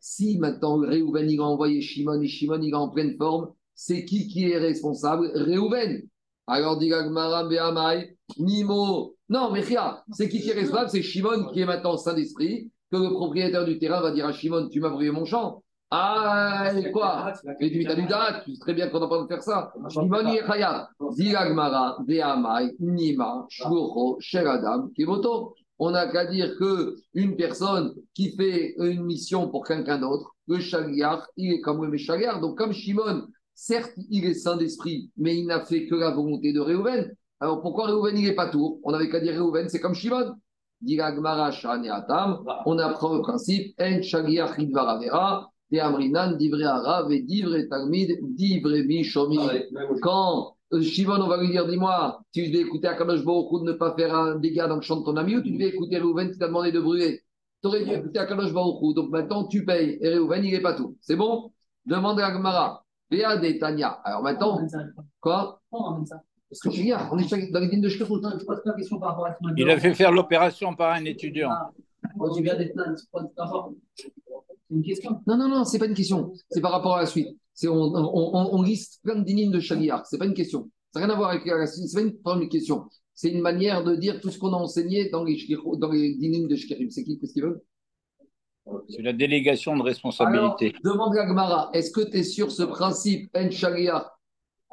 S1: Si maintenant Réhouven il a envoyé Shimon et Shimon il est en pleine forme, c'est qui qui est responsable? Réhouven. Alors dit Gmara, Behamai, Nimo. Non, mais c'est qui qui est responsable? C'est Shimon qui est maintenant saint d'esprit, que le propriétaire du terrain va dire à Shimon, tu m'as brûlé mon champ. Ah, et quoi Et tu as du date, tu sais très bien qu'on n'a pas de faire ça. Shimoni et Chaya, Zilagmara, Veamai, Nima, Shuro, Sheradam, Kimoto. On n'a qu'à dire que une personne qui fait une mission pour quelqu'un d'autre, le Shaliar, il est comme le Shaliar. Donc, comme Shimon, certes, il est saint d'esprit, mais il n'a fait que la volonté de Réhouven. Alors, pourquoi Réhouven, il n'est pas tour? On n'avait qu'à dire Réhouven, c'est comme Shimon. On apprend le principe, En Shaliar, Hidvaravera. Et Amrinan, divré Arav et divré Talmid, divré Bishomi. Quand euh, Shimon, on va lui dire, dis-moi, tu devais écouter Akadosh Baruch de ne pas faire un dégât dans le champ de ton ami ou tu devais écouter Reuven qui t'a demandé de brûler Tu aurais dû écouter Akadosh Baruch Donc maintenant, tu payes. Et Reuven, il n'est pas tout. C'est bon? Demande à Agmara. Béa de Tania. Alors maintenant, quoi? Parce que je suis on est dans les dînes de Shkefut.
S7: Il a fait faire l'opération par un étudiant.
S6: Une question
S1: Non, non, non, c'est pas une question. C'est par rapport à la suite. C'est on, on, on, liste plein de dynimes de Shaliar. C'est pas une question. Ça n'a rien à voir avec la suite. C'est pas une, question. C'est une manière de dire tout ce qu'on a enseigné dans les, dans les dynimes de Shkirim. C'est qui Qu'est-ce qu'ils veulent
S7: C'est la délégation de responsabilité.
S1: Alors, demande à Gmara, est-ce que tu es sur ce principe, En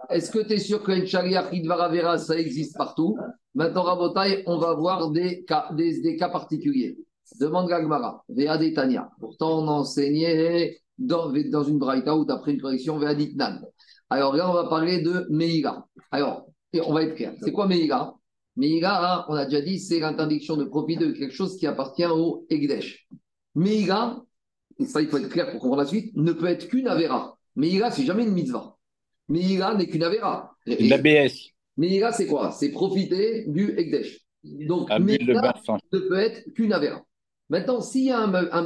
S1: Est-ce que tu es sûr que En Idvaravera, ça existe partout? Maintenant, Rabotai, on va voir des cas, des, des cas particuliers. Demande Gagmara, Tania. Pourtant, on enseignait dans, dans une braïta ou d'après une correction vers Nan. Alors là, on va parler de Meïga. Alors, on va être clair. C'est quoi Meïga? Meïga, on a déjà dit, c'est l'interdiction de profiter de quelque chose qui appartient au Egdesh. Meïga, et ça il faut être clair pour comprendre la suite, ne peut être qu'une Avera. Meïga, c'est jamais une mitzvah. Meïga n'est qu'une Avera.
S7: L'ABS.
S1: Meïga, c'est quoi? C'est profiter du Egdesh. Donc, Meïga ne peut être qu'une Avera. Maintenant, s'il y a un, un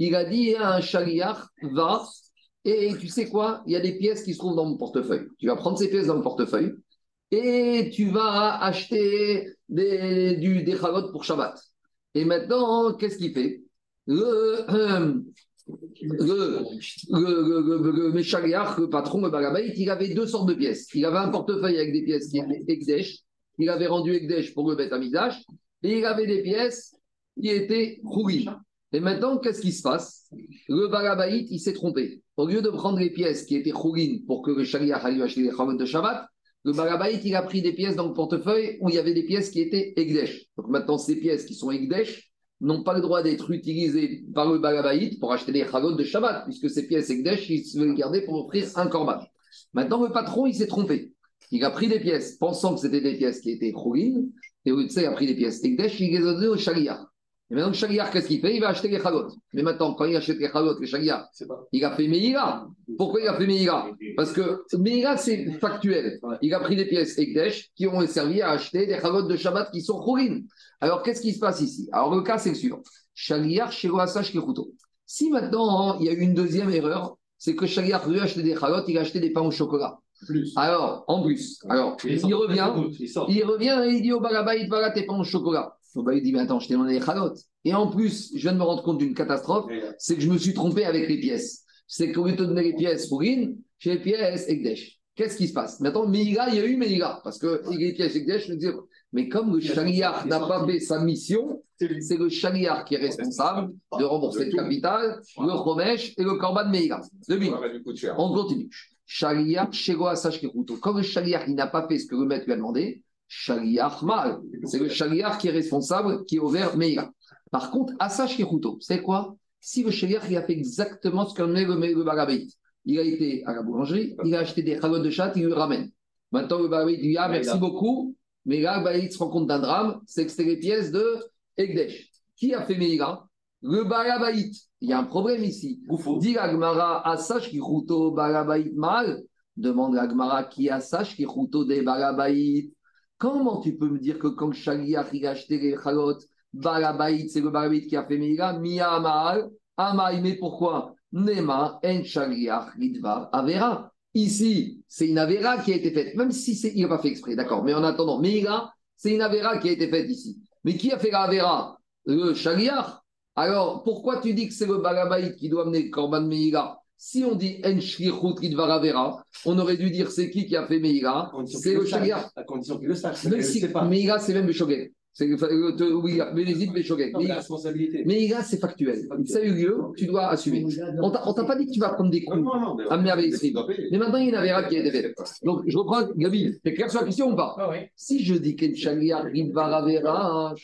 S1: il a dit, a un Shaliach, va, et tu sais quoi? Il y a des pièces qui se trouvent dans mon portefeuille. Tu vas prendre ces pièces dans le portefeuille et tu vas acheter des, du, pour Shabbat. Et maintenant, qu'est-ce qu'il fait? Le, le, le, le, le, Meshaliach, le patron, le Barabaït, il avait deux sortes de pièces. Il avait un portefeuille avec des pièces qui étaient Ekdesh, il avait rendu Ekdesh pour le Beth Amidash, et il avait des pièces qui étaient Khourim. Et maintenant, qu'est-ce qui se passe? Le Barabaït, il s'est trompé. Au lieu de prendre les pièces qui étaient Khourim pour que le Shaliach aille acheter les chalotes de Shabbat, le Barabaït, il a pris des pièces dans le portefeuille où il y avait des pièces qui étaient Ekdesh. Donc maintenant, ces pièces qui sont Ekdesh n'ont pas le droit d'être utilisées par le Barabaït pour acheter des chalotes de Shabbat, puisque ces pièces Ekdesh, il se veut les garder pour offrir un corban. Maintenant, le patron, il s'est trompé. Il a pris des pièces pensant que c'était des pièces qui étaient Khourin, et au lieu de il a pris des pièces Ekdesh, il les a données au Shaliach. Et maintenant, le qu'est-ce qu'il fait? Il va acheter les chalotes. Mais maintenant, quand il achète les chalotes, le Shaliach,
S3: C'est pas.
S1: il a fait Meïra. Pourquoi il a fait Meïra? Parce que Meïra, c'est factuel. Il a pris des pièces Ekdesh qui ont servi à acheter des chalotes de Shabbat qui sont Khourin. Alors, qu'est-ce qui se passe ici? Alors, le cas, c'est le suivant. Shaliach, chez Asach, Kekuto. Si maintenant, hein, il y a eu une deuxième erreur, c'est que Shaliach, lui, a acheté des chalotes, il a acheté des pains au chocolat.
S3: Plus.
S1: Alors, en plus, alors, il revient,
S3: Il
S1: il revient et il dit au Barabaït, voilà tes pains au chocolat. Le Barabaït dit, mais attends, je t'ai demandé des chalotes. Et en plus, je viens de me rendre compte d'une catastrophe, c'est que je me suis trompé avec les pièces. C'est qu'au lieu de te donner les pièces Fourine, j'ai les pièces Ekdesh. Qu'est-ce qui se passe? Maintenant, Meïga, il y a eu Meïga, parce que les pièces Ekdesh, je veux dire, mais comme le Shaliach n'a pas fait sa mission, c'est le Shaliach qui est responsable de rembourser le capital, le Chomesh et le Meïga.
S4: Aurait dû coûter cher.
S1: On continue. Shaliach, Shego Asach Kekuto. Comme le Shaliach, il n'a pas fait ce que le maître lui a demandé, Shaliach mal. C'est le Shaliach qui est responsable, qui est ouvert Meïga. Par contre, Asach Kekuto, c'est quoi? Si le Shaliach, il a fait exactement ce qu'en est le, le Barabaït. Il a été à la boulangerie, il a acheté des chalotes de chat, il lui ramène. Maintenant, le Barabaït dit Ah, merci beaucoup. Mais là, le Barabaït se rend compte d'un drame, c'est que c'était les pièces de Egdesh. Qui a fait Meïga Le Barabaït. Il y a un problème ici. Dit Agmara, Asash qui routo barabaït mal. Demande Agmara qui Asash qui des barabaït. Comment tu peux me dire que quand Shaliach il a acheté les chalotes, barabaït, c'est le barabaït qui a fait Meïga, Mia mal, Amaï, mais pourquoi? Nema, En Shaliach, Lidvar, Avera. Ici, c'est une Avera qui a été faite, même si c'est, il n'a pas fait exprès, d'accord. Mais en attendant, Meïga, c'est une Avera qui a été faite ici. Mais qui a fait la Avera? Le Shaliach. Alors, pourquoi tu dis que c'est le Barabaït qui doit amener le Korban Meïga Si on dit En Shlichut Lidvar Avera, on aurait dû dire c'est qui qui a fait
S3: condition
S1: C'est le
S3: le.
S1: Shaliach.
S3: À condition qu'il le sache. Je
S1: si. Meïga, c'est même Beshogeg. C'est le le- oui, Bénézit.
S3: Non, mais.
S1: Meïga, c'est factuel. Ça a eu lieu, tu dois assumer. On t'a on t'a pas dit que tu vas prendre des coups.
S4: non, non. mais-
S1: Amener avec les. Mais maintenant, il y a une Avera qui a été faite. Donc, je reprends, Gabi, t'es clair sur la question ou pas
S6: Ah.
S1: Si je dis qu'en Shaliach Ridvar Avera,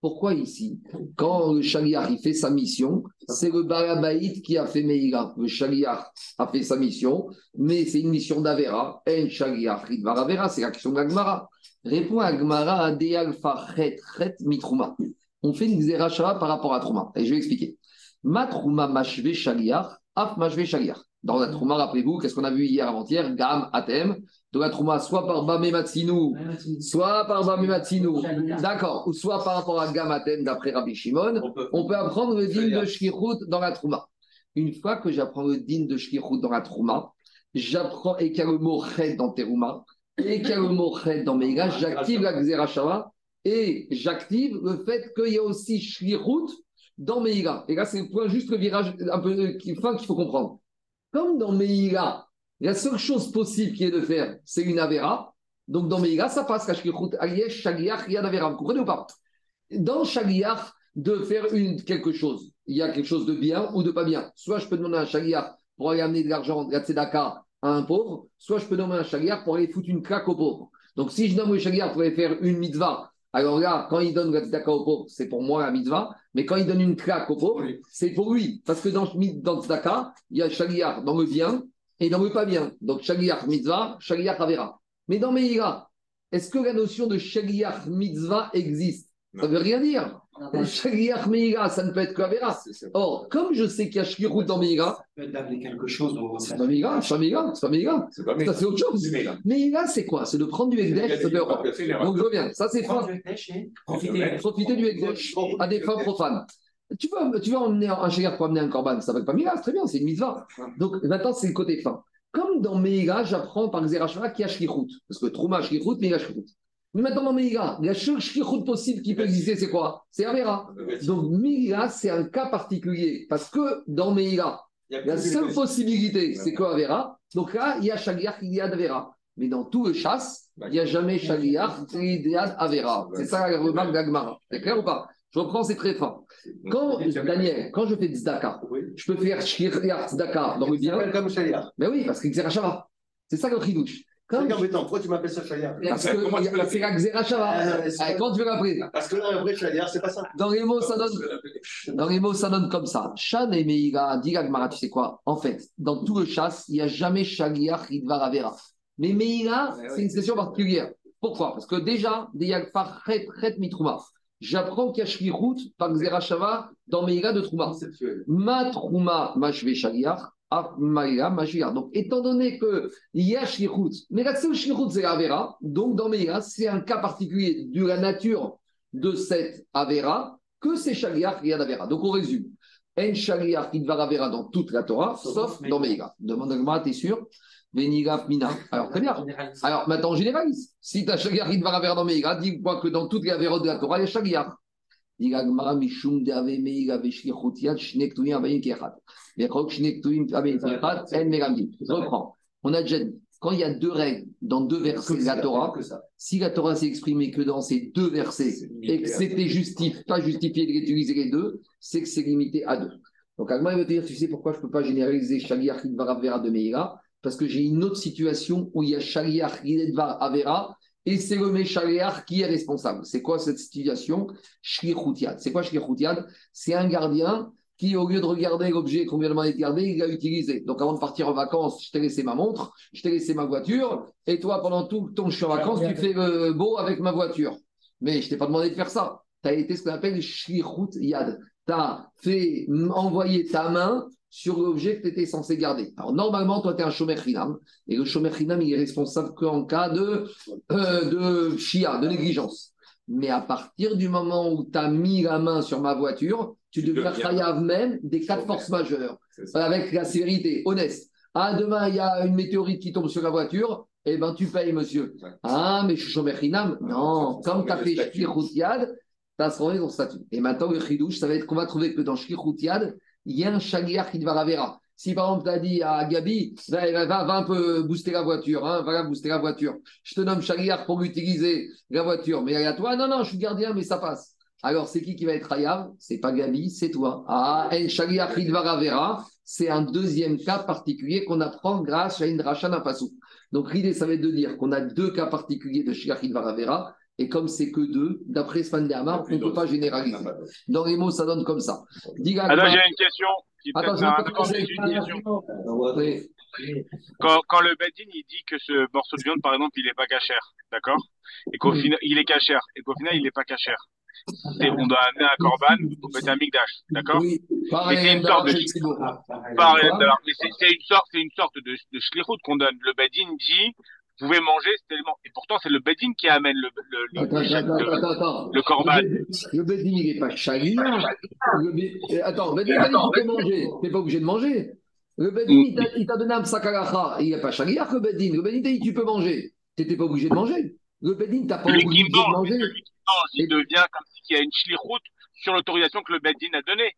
S1: pourquoi ici? Quand le Shaliach il fait sa mission, c'est le Barabaït qui a fait Meïga. Le Shaliach a fait sa mission, mais c'est une mission d'Avera. En Shaliach Ridvar Avera, c'est la question de l'Agmara. Répond Agmara à De Alpha Chet Chet Mitrouma. On fait une Zerachara par rapport à Trouma. Et je vais expliquer. Matrouma Mashve Shaliach, Af Mashve Shaliach. Dans la Trouma, rappelez-vous, qu'est-ce qu'on a vu hier avant-hier? Gam Atem. De la Trouma, soit par Bamé Matsinou, soit par Bamé Matsinou, d'accord, ou soit par rapport à Gam Atem d'après Rabbi Shimon,
S3: On peut.
S1: on peut apprendre le din de Shkichut dans la Trouma. Une fois que j'apprends le din de Shkichut dans la Trouma, j'apprends et qu'il y a le mot Ched dans Teruma, et qu'il y a le mot Ched dans Meïga, j'active la Xerashava et j'active le fait qu'il y a aussi Shkichut dans Meïga. Et là, c'est le point, juste le virage un peu euh, fin qu'il faut comprendre. Comme dans Meïga, la seule chose possible qui est de faire, c'est une Avera. Donc dans Meïga, ça passe. Vous comprenez ou pas? Dans Shagiach, de faire une, quelque chose. Il y a quelque chose de bien ou de pas bien. Soit je peux demander à un Shagiach pour aller amener de l'argent, de la tzedaka à un pauvre, soit je peux demander à un Shagiach pour aller foutre une claque au pauvre. Donc si je nomme le Shagiach pour aller faire une mitzvah Alors là, quand il donne la tzedaka au pauvre, c'est pour moi la mitzvah, mais quand il donne une claque au pauvre, c'est pour lui. Parce que dans, dans tzedaka, il y a shaliach dans le bien et dans le pas bien. Donc shaliach mitzvah, shaliach avera. Mais dans Meïra, est-ce que la notion de shaliach mitzvah existe? Ça ne veut rien dire. Shaliach Meïra, ça ne peut être que avera. Or, comme je sais qu'il y a shlichut dans Meïra,
S3: D'appeler quelque chose.
S1: c'est pas Meïra, c'est pas Meïra, c'est pas Meïra.
S4: C'est pas
S1: Ça, c'est autre chose. Meïra, c'est quoi? C'est de prendre du Ekdesh, de l'Europe. Donc je reviens, ça c'est fin.
S3: Profitez.
S1: Profiter du Ekdesh à des fins profanes. Tu veux, tu emmener un shaliach pour amener un korban, ça ne pas Meïra, c'est très bien, c'est une mitzvah. Donc maintenant, c'est le côté fin. Comme dans Meïra, j'apprends par Zerachara qu'il y a shlichut. Parce que Trouma shlichut, Meïra shlichut. Mais maintenant, dans Meïra, la seule shlichut possible qui peut exister, c'est quoi? C'est Avera. Donc Meïra, c'est un cas particulier. Parce que dans Meïra, la seule possibilité, c'est que Avera. Donc là, il y a Shaliach, il y a Avera. Mais dans tout le chasse, il n'y a jamais Shaliach, il y a Avera. C'est ça la remarque d'Agmara. C'est clair ou pas? Je reprends, c'est très fin. Quand, Daniel, quand je fais Tzedaka, je peux faire Shaliach Tzedaka dans le bien.
S8: comme Shaliar.
S1: Mais oui, parce que Xerashava. C'est ça le chidouche. Quand
S8: C'est embêtant. Pourquoi tu m'appelles ça Shaliar
S1: parce que c'est la.
S8: Euh, c'est-
S1: Allez, Quand tu veux l'appeler?
S8: Parce que là, un vrai Shaliar, c'est pas ça.
S1: Dans les mots, ça donne Dans les mots, ça donne comme ça. Shan et Meïga, dit Agmara, tu sais quoi? En fait, dans tout le chasse, il n'y a jamais Shaliach Ridvar Avera. Mais Meïga, c'est une session particulière. Pourquoi? Parce que déjà, des Yagfar Chet Mitrouma. J'apprends qu'il y a Shlichut par dans Meïga de Trouma. Ma Trouma, ma Shaliach, ah. Donc, étant donné qu'il y a Shlichut, mais la seule Shlichut, c'est Avera. Donc, dans Meïga, c'est un cas particulier de la nature de cette Avera que c'est Shaliach Riyad Avera. Donc on résume. En Shaliach Idvar Avera dans toute la Torah, sauf dans Meïga. Demande à t'es sûr? Venigaf Mina. Alors très bien. Alors maintenant on généralise. Si tu as Shaliach Idvar Avera dans Meïga, dis-moi que dans toutes les Averot de la Torah, il y a de Meïga. Je reprends. On a déjà dit, quand il y a deux règles dans deux versets de la Torah, si la Torah s'est exprimée que dans ces deux versets et que c'était justif, pas justifié d'utiliser les deux, c'est que c'est limité à deux. Donc Agma il te dire, tu sais pourquoi je ne peux pas généraliser Shaliach Idvar Avera de Meïra Parce que j'ai une autre situation où il y a Shaliach Idvar Avera et c'est le Meshaliach qui est responsable. C'est quoi cette situation? Shlichutiad. C'est quoi Shlichutiad C'est un gardien qui, au lieu de regarder l'objet qu'on vient de de garder, il l'a utilisé. Donc avant de partir en vacances, je t'ai laissé ma montre, je t'ai laissé ma voiture, et toi, pendant tout ton je suis en vacances, tu fais le beau avec ma voiture. Mais je t'ai pas demandé de faire ça. Tu as été ce qu'on appelle shlichut yad. Tu as fait envoyer ta main sur l'objet que tu étais censé garder. Alors normalement, toi, tu es un shomer chinam, et le shomer chinam, il est responsable qu'en cas de, euh, de chia, de négligence. Mais à partir du moment où tu as mis la main sur ma voiture, tu deviens chayav même des cas de force majeure
S4: C'est ça.
S1: avec la sévérité, honnête. Ah, demain, il y a une météorite qui tombe sur la voiture, eh ben tu payes, monsieur.
S4: Ouais.
S1: Ah, mais je suis chômeur hinam. Non, comme tu as fait
S4: statut.
S1: Shlichut tu as transformé ton statut. Et maintenant, le chidouche, ça va être qu'on va trouver que dans Shlichut Yad, il y a un qui. Si par exemple, tu as dit à Gabi, va, va, un peu booster la voiture, hein, va booster la voiture. Je te nomme Shaliach pour utiliser la voiture. Mais à toi, non, non, je suis gardien, mais ça passe. Alors, c'est qui qui va être Hayav C'est pas Gabi, c'est toi. Ah, En Shaliach Idvaravera, c'est un deuxième cas particulier qu'on apprend grâce à une Rachan Apasou. Donc, l'idée, ça va être de dire qu'on a deux cas particuliers de Shaliach Idvaravera, et comme c'est que deux, d'après Span Amar, on ne peut pas généraliser. Dans les mots, ça donne comme ça. Dis
S5: Alors, j'ai une question.
S1: Attends, je
S5: un.
S1: Oui.
S5: Quand, quand le Bedin, il dit que ce morceau de viande, par exemple, il n'est pas cachère, d'accord? Et qu'au final, il est cachère, et qu'au final, il n'est pas cachère. C'est- On doit amener un korban au Beth Amikdash, d'accord?
S1: Oui,
S5: Mais c'est une sorte de- mais c'est c'est une sorte, c'est une sorte de, de qu'on donne. Le Bedin dit, vous pouvez manger cet élément. Et pourtant, c'est le Bedin qui amène le, le, le,
S1: Attends, attends,
S5: le-
S1: attends, attends.
S5: le korban.
S1: Le Bedin, il n'est pas Be- euh, Attends, le Bedin, tu peux manger. Tu n'es pas obligé de manger. Le Bedin, il t'a- il t'a donné un sakalacha. Il n'est pas chalia, le Bedin. Le Bedin t'a dit tu peux manger. Tu n'étais pas obligé de manger. Le Bedin, t'as pas obligé de
S5: mange,
S1: manger.
S5: celui qui mange, il devient comme s'il y a une shlichut sur l'autorisation que le Bedin a donnée.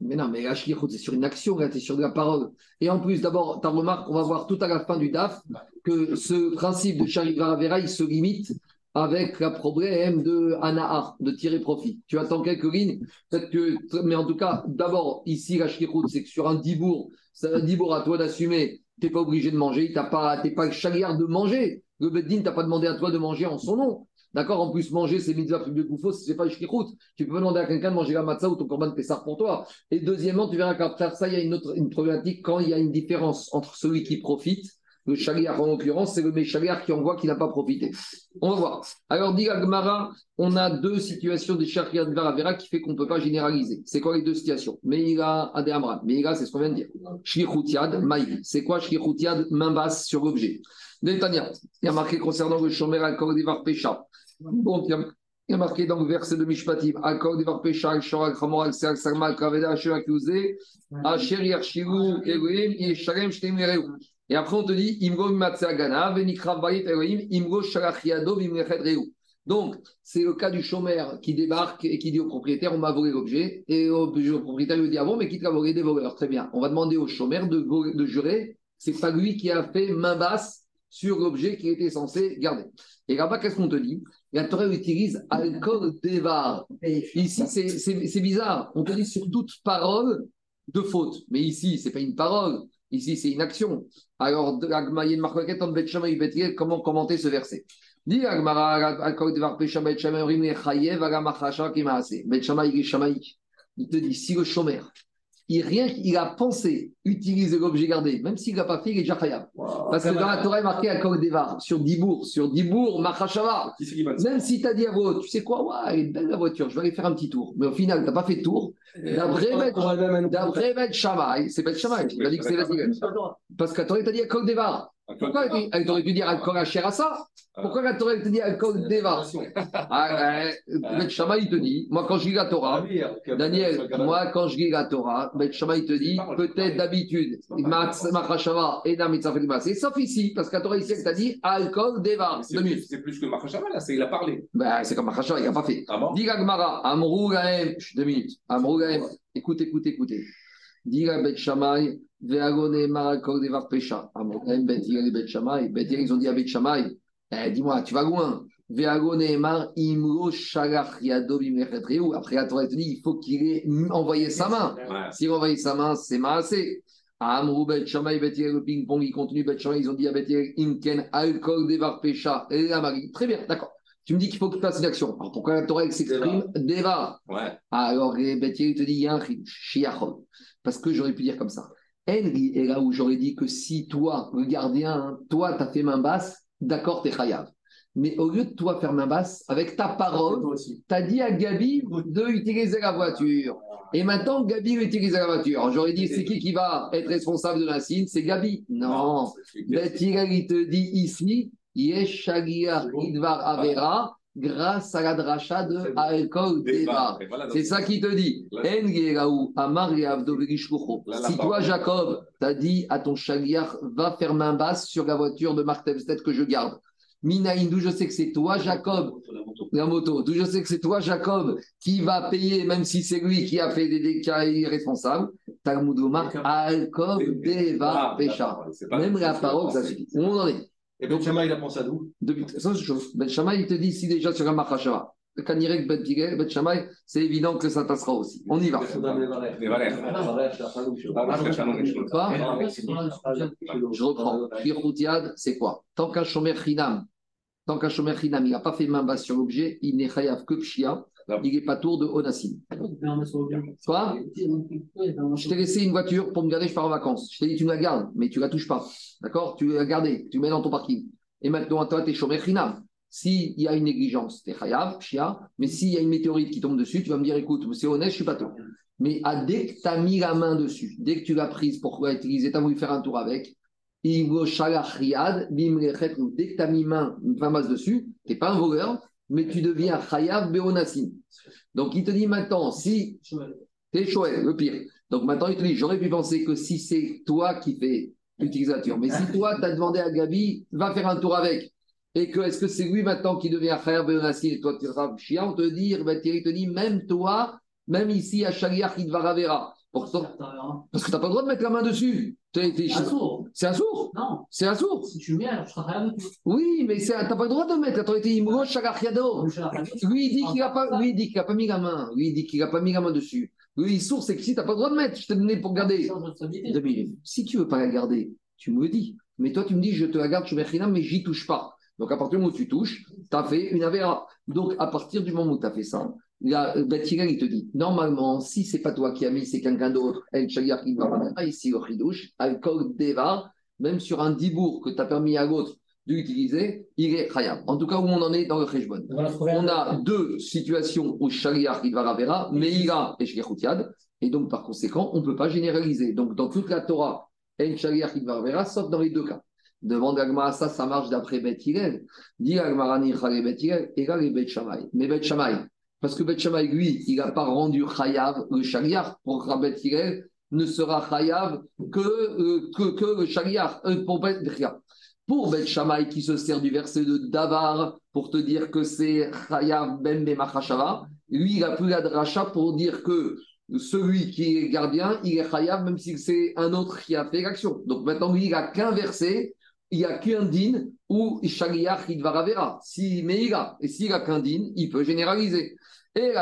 S1: Mais non, mais la c'est sur une action, c'est sur de la parole. Et en plus, d'abord, ta remarque, on va voir tout à la fin du DAF que ce principe de Charivara Vera, il se limite avec le problème de Anahar, de tirer profit. Tu attends quelques lignes, peut-être que, mais en tout cas, d'abord, ici, la c'est que sur un dibour, c'est un dibour à toi d'assumer, tu n'es pas obligé de manger, tu n'es pas, t'es pas le de manger. Le Beddin t'a pas demandé à toi de manger en son nom. D'accord En plus, manger, c'est mitzvah plus de ce c'est pas shlichut. Tu peux demander à quelqu'un de manger la matzah ou ton korban de Pessah pour toi. Et deuxièmement, tu verras qu'après ça, il y a une autre une problématique quand il y a une différence entre celui qui profite le chagriar, en l'occurrence, c'est le méchagriar qui envoie qui n'a pas profité. On va voir. Alors, dit Agmara, on a deux situations de chagriar de Varavera qui fait qu'on ne peut pas généraliser. C'est quoi les deux situations? Meïra, Adéamra. Meïra, c'est ce qu'on vient de dire. Shlichutiad, Maï. C'est quoi Shlichutiad Main basse sur l'objet. Netanya, il y a marqué concernant le Shomer Devar Pesha. Donc, il y a marqué dans le verset de Mishpatim, Akor Devar Pesha, Al Shorak Ramor, Al Ser, Sarma, Al Kaveda, Asher Akuzé, Asher Yarshiru, Elohim, Yeshalem, Shtem Yereu. Et après, on te dit, Imgo Matsagana, Venikra Bayit Elohim, Imgo Shalachiado, Vimrechet Reu. Donc, c'est le cas du chômeur qui débarque et qui dit au propriétaire on m'a volé l'objet. Et au, propriétaire lui dit ah bon, mais qui t'a volé des voleurs? Très bien. On va demander au chômeur de, de jurer c'est pas lui qui a fait main basse sur l'objet qu'il était censé garder. Et là-bas, qu'est-ce qu'on te dit? La Torah utilise alcool devar. Ici, c'est bizarre. On te dit sur toute parole de faute. Mais ici, c'est pas une parole. Ici, c'est une action. Alors, comment commenter ce verset? Dit il te dit, si le chômeur, il, rien, il a pensé utiliser l'objet gardé, même s'il n'a pas fait, il est déjà khayab. Parce que dans la Torah, il est marqué à Devar, sur Dibour, sur Dibour, Machashava. Même si tu as dit à votre, tu sais quoi, ouais, elle est belle la voiture, je vais aller faire un petit tour. Mais au final, tu n'as pas fait de tour. D'après Ben Shammai, c'est Ben Shammai, il a dit que c'est la Parce que la Torah, t'a dit à Devar. Pourquoi elle t'aurait pu dire à ça Pourquoi la Torah te dit Alcool Deva ah, Bet Shammai, il te dit, moi quand je lis la Torah, Daniel, moi quand je lis la Torah, Bet Shammai, il te dit, peut-être d'habitude, Machashava et c'est sauf ici, parce que la Torah ici, elle t'a dit Alcool Deva.
S4: C'est plus que Machashava, là, il a parlé.
S1: Ben, c'est comme Machashava, il n'a pas fait. Ah Dis Gagmara, Amrou Gaem, deux minutes, Amrou Gaem, écoute, écoute, écoutez. Dis Bet Shammai, Veagone Marakok Devar Pesha. Bet Bet Shammai. Bet ils ont dit à Bet Shammai, eh, dis-moi, tu vas loin. Après, la Torah te dit, il faut qu'il ait envoyé sa main. S'il a envoyé sa main, c'est massé. Amrou Bet Shammai, Bet le ping-pong, il continue Bet ils ont dit à Bet Imken Alcool Devar Pesha. Et la Marie. Très bien, d'accord. Tu me dis qu'il faut que tu fasses une action. Alors pourquoi la Torah s'exprime Deva ouais. Alors Bet il te dit, il y a un Shiachon. Parce que j'aurais pu dire comme ça. Henry est là où j'aurais dit que si toi, le gardien, hein, toi, tu as fait main basse, d'accord, t'es chayav. Mais au lieu de toi faire main basse, avec ta parole, tu as dit à Gabi d'utiliser la voiture. Et maintenant, Gabi utilise la voiture. J'aurais dit, c'est qui qui va être responsable de la signe? C'est Gabi. Non. il te dit ici, Yesh Idvar Avera, grâce à la dracha de Alcool Deva. C'est ça qui te dit. Si toi, Jacob, t'as dit à ton chagliar, va faire main basse sur la voiture de Mark Temstead que je garde. Minaïn, d'où je sais que c'est toi, Jacob, la moto, d'où je sais que c'est toi, Jacob, qui va payer, même si c'est lui qui a fait des dégâts irresponsables. Talmud Alcool Deva Pécha. Même la parole, ça suffit. On en est
S8: et Ben Shammai, il a pensé à d'où
S1: Ça, c'est chose. Ben Shammai, il te dit ici déjà sur un Machashava. Kanirek Ben Ben Shammai, c'est évident que ça passera aussi. On y va. Je reprends. Firhoutiad, c'est quoi? Tant qu'un Shomer Chinam, tant qu'un Shomer Chinam, il n'a pas fait main basse sur l'objet, il n'est chayav que Pshia il n'est pas tour de Onassim. Quoi Je t'ai laissé une voiture pour me garder, je pars en vacances. Je t'ai dit, tu me la gardes, mais tu ne la touches pas. D'accord? Tu l'as gardée, tu mets dans ton parking. Et maintenant, toi, tu es chômé. S'il y a une négligence, tu es Chayav, Chia. Mais s'il y a une météorite qui tombe dessus, tu vas me dire, écoute, c'est honnête, je suis pas tôt. Mais à, dès que tu as mis la main dessus, dès que tu l'as prise pour l'utiliser, tu as voulu faire un tour avec, dès que tu as mis main, une masse dessus, tu n'es pas un voleur, mais tu deviens Chayav Beonassim. Donc il te dit maintenant, si tu es chouette, le pire. Donc maintenant il te dit, j'aurais pu penser que si c'est toi qui fais l'utilisateur, mais si toi tu as demandé à Gabi, va faire un tour avec, et que est-ce que c'est lui maintenant qui devient Chayav Beonassim et toi tu seras chien, on te dit, il te dit, même toi, même ici à Shaliach, il parce que tu n'as pas le droit de mettre la main dessus.
S6: C'est un sourd.
S1: C'est un sourd
S6: Non.
S1: C'est un sourd.
S6: Si tu mets, alors je serai rien
S1: Oui, mais tu n'as pas le droit de mettre. Tu as été Imro Shagachiado. Lui, il dit qu'il n'a pas, lui, il dit qu'il a pas mis la main. Lui, il dit qu'il n'a pas mis la main dessus. Lui, il sourd, c'est que si tu n'as pas le droit de mettre, je t'ai donné pour garder. Si tu ne veux pas la garder, tu me le dis. Mais toi, tu me dis, je te la garde, je mets rien, mais j'y touche pas. Donc, à partir du moment où tu touches, tu as fait une Avera. Donc, à partir du moment où tu as fait ça, là, Beth Hillel, il te dit, normalement, si c'est pas toi qui as mis, c'est quelqu'un d'autre, El Shaliach Idvar Avera, ici au Chidouche, Alcool Deva, même sur un dibour que tu as permis à l'autre d'utiliser, il est khayab. En tout cas, où on en est dans le Cheshbon.
S6: On va
S1: a deux situations où Shaliach Idvar Avera, Meïra et Shlichut Yad, et donc par conséquent, on ne peut pas généraliser. Donc dans toute la Torah, En Shaliach Idvar Avera, sauf dans les deux cas. Demande Agmara, ça, ça marche d'après Bet Hillel. Dit Agmara Nichale Bet Hillel, et là les Bet Shammai. Mais Bet Shammai, parce que Bet Shammai, lui, il n'a pas rendu Chayav le Shaliach pour Bet Hillel ne sera Chayav que, euh, que, le pour Bet Hillel. Pour Bet Shammai qui se sert du verset de Davar pour te dire que c'est Chayav Ben Bemachashava, lui il a pris la dracha pour dire que celui qui est gardien, il est Chayav même si c'est un autre qui a fait l'action. Donc maintenant lui il a qu'un verset, il n'y a qu'un din où Shaliach Idvaravera. Si, mais il a. Et s'il a qu'un din, il peut généraliser. Et.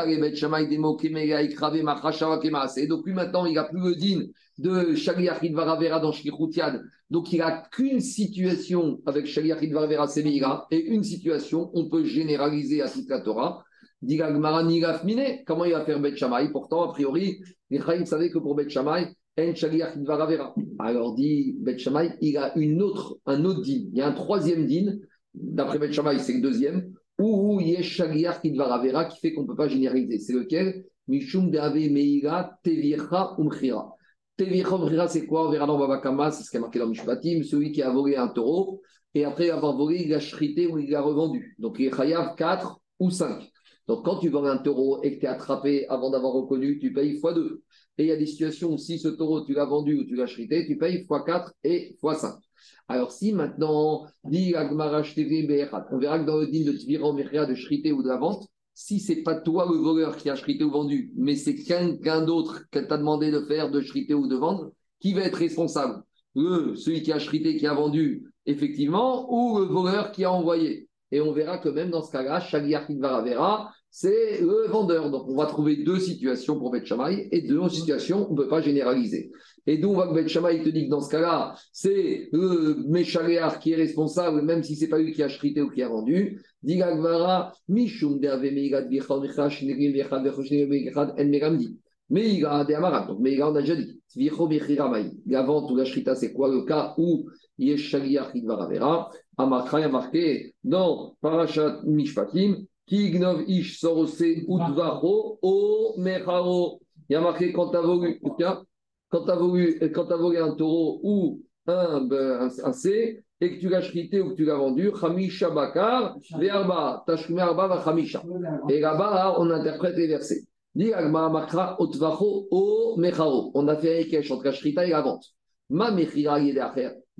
S1: Donc lui maintenant il n'a plus le din de Shaliach Idvaravera dans Shlichut Yad. Donc, il n'a qu'une situation avec Shaliach Idvarvera Semira et une situation, on peut généraliser à toute la Torah. Comment il va faire Bet Pourtant, a priori, les savaient que pour Bet Idvaravera. Alors, dit Bet Shammai, il a une autre, un autre din. Il y a un troisième din, d'après Bet Shammai, c'est le deuxième, où il y a Shaliach Idvaravera qui fait qu'on ne peut pas généraliser. C'est lequel? Mishum Deave Meira Tevircha Umchira. Tevichom Rira, c'est quoi? On verra dans Babakama, c'est ce qui est marqué dans Mishpatim, celui qui a volé un taureau, et après avoir volé, il l'a chrité ou il l'a revendu. Donc il est Chayav 4 ou 5. Donc quand tu voles un taureau et que tu es attrapé avant d'avoir reconnu, tu payes x2. Et il y a des situations où si ce taureau, tu l'as vendu ou tu l'as chrité, tu payes x4 et x5. Alors si maintenant, dit on verra que dans le din de Tvira Mechia de chrité ou de la vente, si c'est pas toi le voleur qui a chrité ou vendu, mais c'est quelqu'un d'autre qui t'a demandé de faire, de chriter ou de vendre, qui va être responsable? Le, Celui qui a chrité, qui a vendu, effectivement, ou le voleur qui a envoyé? Et on verra que même dans ce cas-là, Shaliach Varavera, c'est le vendeur. Donc on va trouver deux situations pour Bet Shammai et deux situations, on ne peut pas généraliser. Et d'où on voit que Bet Shammai te dit que dans ce cas-là, c'est le Meshaléar qui est responsable, même si ce n'est pas lui qui a chrité ou qui a vendu. Mais il a des amarat, donc mais il a, déjà dit. La vente ou la shrita, c'est quoi le cas où il y a Shaliach Idvaravera Amakra a marqué dans Parashat Mishpatim, Kignov Ish Sorose Udvacho O Mecharo. Il y a marqué quand tu as voulu, quand tu as voulu, quand tu as volé un taureau ou un, ben, un, un C, et que tu l'as chrité ou que tu l'as vendu, Khamisha Bakar, Verba, Tashkume Arba va Khamisha. Et là-bas, on interprète les versets. On a fait un équèche entre la shrita et la vente. Ma Mechira.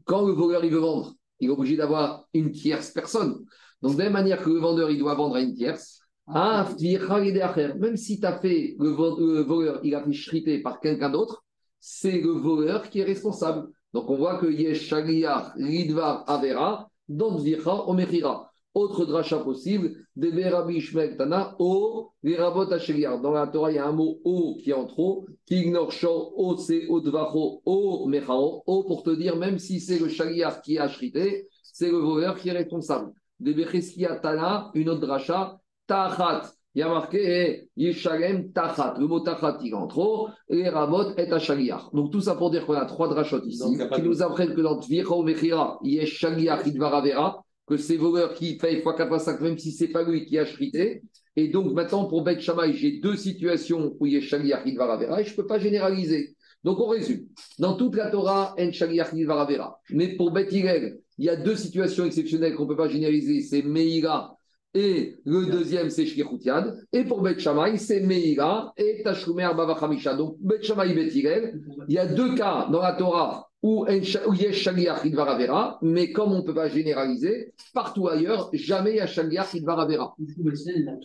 S1: Quand le voleur il veut vendre, il est obligé d'avoir une tierce personne. Donc, de la même manière que le vendeur il doit vendre à une tierce, ah, même si tu as fait le, le voleur, il a fait shrité par quelqu'un d'autre, c'est le voleur qui est responsable. Donc on voit que Yesh Shaliach Ridvar Avera, dans Zvicha Omechira. Autre dracha possible, Debe Rabbi Ishmael Tana, O, Virabot Asheliar. Dans la Torah, il y a un mot O qui est en trop, qui ignore Sho, O, c'est O Dvacho, O, Mechao. O pour te dire, même si c'est le Shaliach qui a shrité, c'est le voleur qui est responsable. Debe Cheskia Tana, une autre dracha, Tachat. Il y a marqué Yeshalem Tachat. Le mot Tachat, il en trop. Et Rabot est à Shaliach. Donc tout ça pour dire qu'on a trois drachot ici
S3: Donc,
S1: qui
S3: de-
S1: nous apprennent que dans Tvicha ou Mechira, Yeshaliach Idvaravera, que c'est voleur qui paye x4 x 5, même si c'est pas lui qui a chrité. Et donc maintenant, pour Bet Shammai, j'ai deux situations où Yeshaliach Idvaravera et je ne peux pas généraliser. Donc on résume. Dans toute la Torah, En Shaliach Idvaravera. Mais pour Bet Hillel, il y a deux situations exceptionnelles qu'on ne peut pas généraliser. C'est Meïra et le deuxième, c'est Shlichut Yad. Et pour Bet Shammai, c'est Meïra et Tashlumer Arba Vachamisha. Donc Bet Shammai Bet Hillel, il y a deux cas dans la Torah où en Sha- où il y a Shaliach Idvaravera, mais comme on ne peut pas généraliser, partout ailleurs, jamais il y a Shaliach Idvaravera.